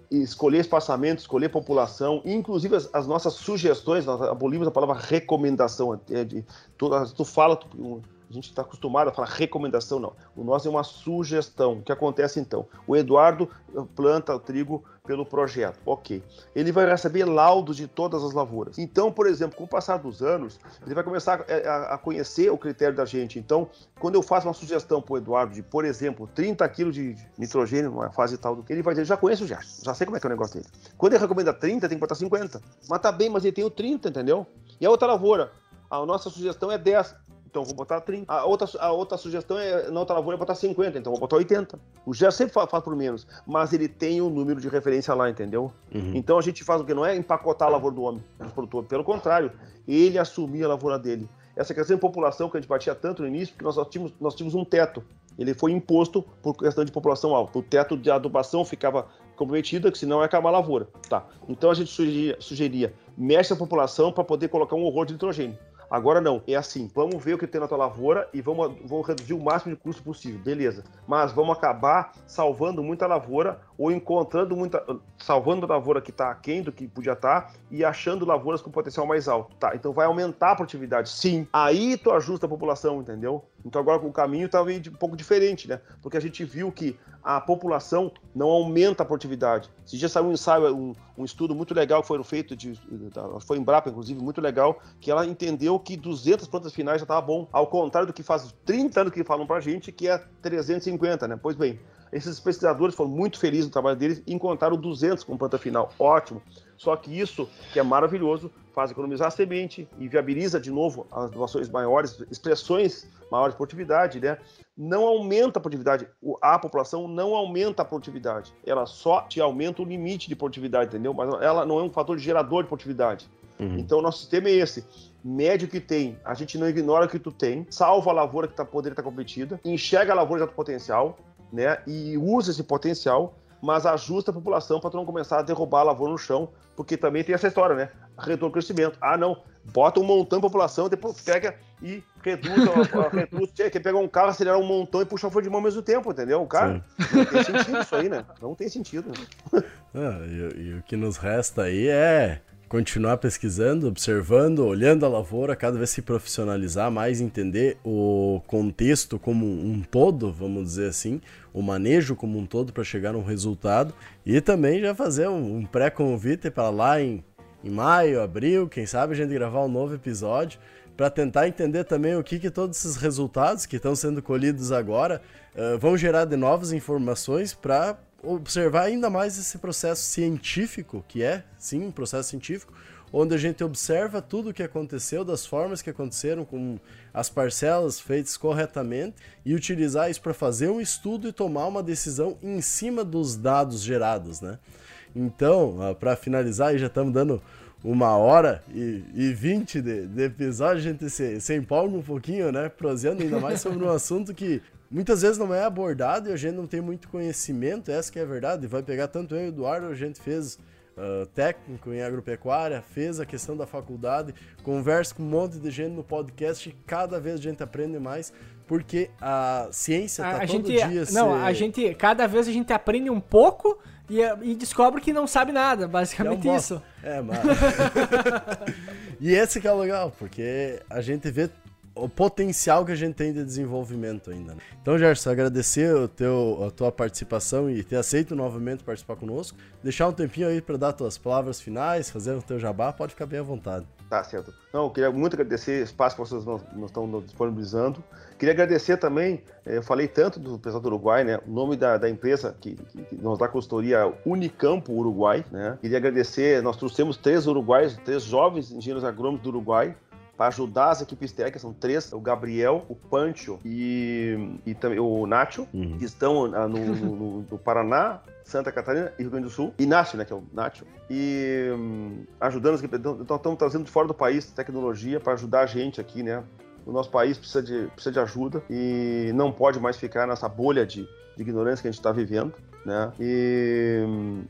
escolher espaçamento, escolher população, inclusive as, as, nossas sugestões, nós abolimos a palavra recomendação. É de, tu, tu fala, tu, a gente está acostumado a falar recomendação, não. O nosso é uma sugestão. O que acontece então? O Eduardo planta o trigo pelo projeto, ok. Ele vai receber laudos de todas as lavouras. Então, por exemplo, com o passar dos anos, ele vai começar a, conhecer o critério da gente. Então, quando eu faço uma sugestão para o Eduardo de, por exemplo, 30 kg de nitrogênio numa fase tal do que ele vai dizer, já conheço já, já sei como é que é o negócio dele. Quando ele recomenda 30, tem que botar 50. Mas tá bem, mas ele tem o 30, entendeu? E a outra lavoura, a nossa sugestão é 10 então vou botar 30. A outra, a outra sugestão é, na outra lavoura, é botar 50, então vou botar 80. O GER sempre faz, faz, por menos, mas ele tem um número de referência lá, entendeu? Uhum. Então a gente faz o que? Não é empacotar a lavoura do homem, do produtor. Pelo contrário, ele assumir a lavoura dele. Essa questão de população que a gente batia tanto no início, porque nós tínhamos, nós tínhamos um teto. Ele foi imposto por questão de população alta. O teto de adubação ficava comprometido, que senão ia acabar a lavoura. Tá. Então a gente sugeria, sugeria mexe a população para poder colocar um horror de nitrogênio. Agora não, é assim, vamos ver o que tem na tua lavoura e vamos, vamos reduzir o máximo de custo possível, beleza. Mas vamos acabar salvando muita lavoura ou encontrando muita. salvando a lavoura que está aquém do que podia estar tá, e achando lavouras com potencial mais alto. Tá, então vai aumentar a produtividade, sim. Aí tu ajusta a população, entendeu? Então agora o caminho está um pouco diferente, né? Porque a gente viu que a população não aumenta a produtividade. Esse dia saiu um ensaio, um, um estudo muito legal que foi feito, de, foi em Brapa, inclusive, muito legal, que ela entendeu que 200 plantas finais já estava bom, ao contrário do que faz 30 anos que falam para a gente, que é 350, né? Pois bem, esses pesquisadores foram muito felizes no trabalho deles e encontraram 200 com planta final. Ótimo. Só que isso, que é maravilhoso, faz economizar a semente e viabiliza de novo as doações maiores, expressões maiores de produtividade, né? Não aumenta a produtividade, a população não aumenta a produtividade, ela só te aumenta o limite de produtividade, entendeu? Mas ela não é um fator gerador de produtividade. Uhum. Então, nosso sistema é esse. Médio que tem, a gente não ignora o que tu tem, salva a lavoura que tá, poderia estar tá competida, enxerga a lavoura de alto potencial, né? E usa esse potencial, mas ajusta a população para tu não começar a derrubar a lavoura no chão, porque também tem essa história, né? Retorno crescimento. Ah, não, bota um montão de população, depois pega e reduz, reduz quer pegar um carro, acelerar um montão e puxar o freio de mão ao mesmo tempo, entendeu? O cara, Sim. não tem sentido isso aí, né? Não tem sentido. Ah, e, e o que nos resta aí é continuar pesquisando, observando, olhando a lavoura, cada vez se profissionalizar mais, entender o contexto como um todo, vamos dizer assim, o manejo como um todo para chegar a um resultado e também já fazer um, um pré-convite para lá em, em maio, abril, quem sabe a gente gravar um novo episódio para tentar entender também o que, que todos esses resultados que estão sendo colhidos agora uh, vão gerar de novas informações para observar ainda mais esse processo científico, que é, sim, um processo científico, onde a gente observa tudo o que aconteceu, das formas que aconteceram, com as parcelas feitas corretamente, e utilizar isso para fazer um estudo e tomar uma decisão em cima dos dados gerados, né? Então, ah, para finalizar, já estamos dando uma hora e vinte de, de episódio, a gente se, se empolga um pouquinho, né? Proseando ainda mais sobre um assunto que muitas vezes não é abordado e a gente não tem muito conhecimento, essa que é a verdade. Vai pegar tanto eu e o Eduardo, a gente fez uh, técnico em agropecuária, fez a questão da faculdade, conversa com um monte de gente no podcast e cada vez a gente aprende mais, porque a ciência tá a todo gente, dia... Não, se... a gente, cada vez a gente aprende um pouco e, e descobre que não sabe nada, basicamente é um isso. É, mas... e esse que é o legal, porque a gente vê o potencial que a gente tem de desenvolvimento ainda. Né? Então, Gerson, agradecer o teu, a tua participação e ter aceito novamente participar conosco. Deixar um tempinho aí para dar tuas palavras finais, fazer o teu jabá, pode ficar bem à vontade. Tá certo. Não, eu queria muito agradecer o espaço que vocês nos, estão disponibilizando. Queria agradecer também, eh, eu falei tanto do pessoal do Uruguai, né? O nome da, da empresa que, que, nos dá consultoria Unicampo Uruguai, né? Queria agradecer, nós trouxemos três uruguaios, três jovens engenheiros agrônomos do Uruguai, para ajudar as equipes técnicas, são três, o Gabriel, o Pancho e, e também o Nacho, uhum. que estão no, no, no, Paraná, Santa Catarina e Rio Grande do Sul. Inácio, né, que é o Nacho. E um, ajudando as equipes. Então, estamos trazendo de fora do país tecnologia para ajudar a gente aqui, né? O nosso país precisa de, precisa de ajuda e não pode mais ficar nessa bolha de, de ignorância que a gente está vivendo. Né? E,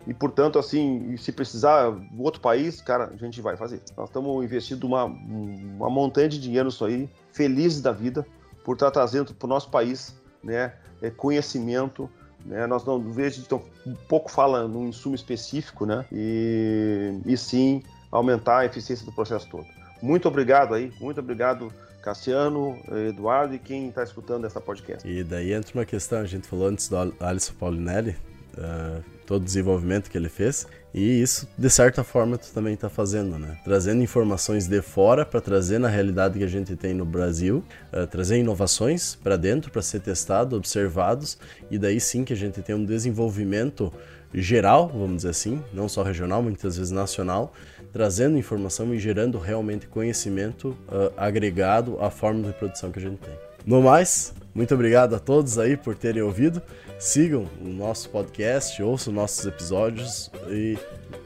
e, portanto, assim, se precisar outro país, cara, a gente vai fazer. Nós estamos investindo uma, uma montanha de dinheiro nisso aí, felizes da vida, por estar tá trazendo para o nosso país né, é, conhecimento. Né? Nós não vejo então, pouco fala num insumo específico, né? E, e sim aumentar a eficiência do processo todo. Muito obrigado aí, muito obrigado Cassiano, Eduardo e quem está escutando essa podcast. E daí entra uma questão, a gente falou antes do Alisson Paulinelli, uh, todo o desenvolvimento que ele fez, e isso de certa forma tu também está fazendo, né? Trazendo informações de fora para trazer na realidade que a gente tem no Brasil, uh, trazer inovações para dentro para ser testado, observados, e daí sim que a gente tem um desenvolvimento geral, vamos dizer assim, não só regional, muitas vezes nacional, trazendo informação e gerando realmente conhecimento uh, agregado à forma de produção que a gente tem. No mais, muito obrigado a todos aí por terem ouvido. Sigam o nosso podcast, ouçam nossos episódios e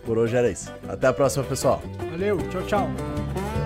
por hoje era isso. Até a próxima, pessoal. Valeu, tchau, tchau.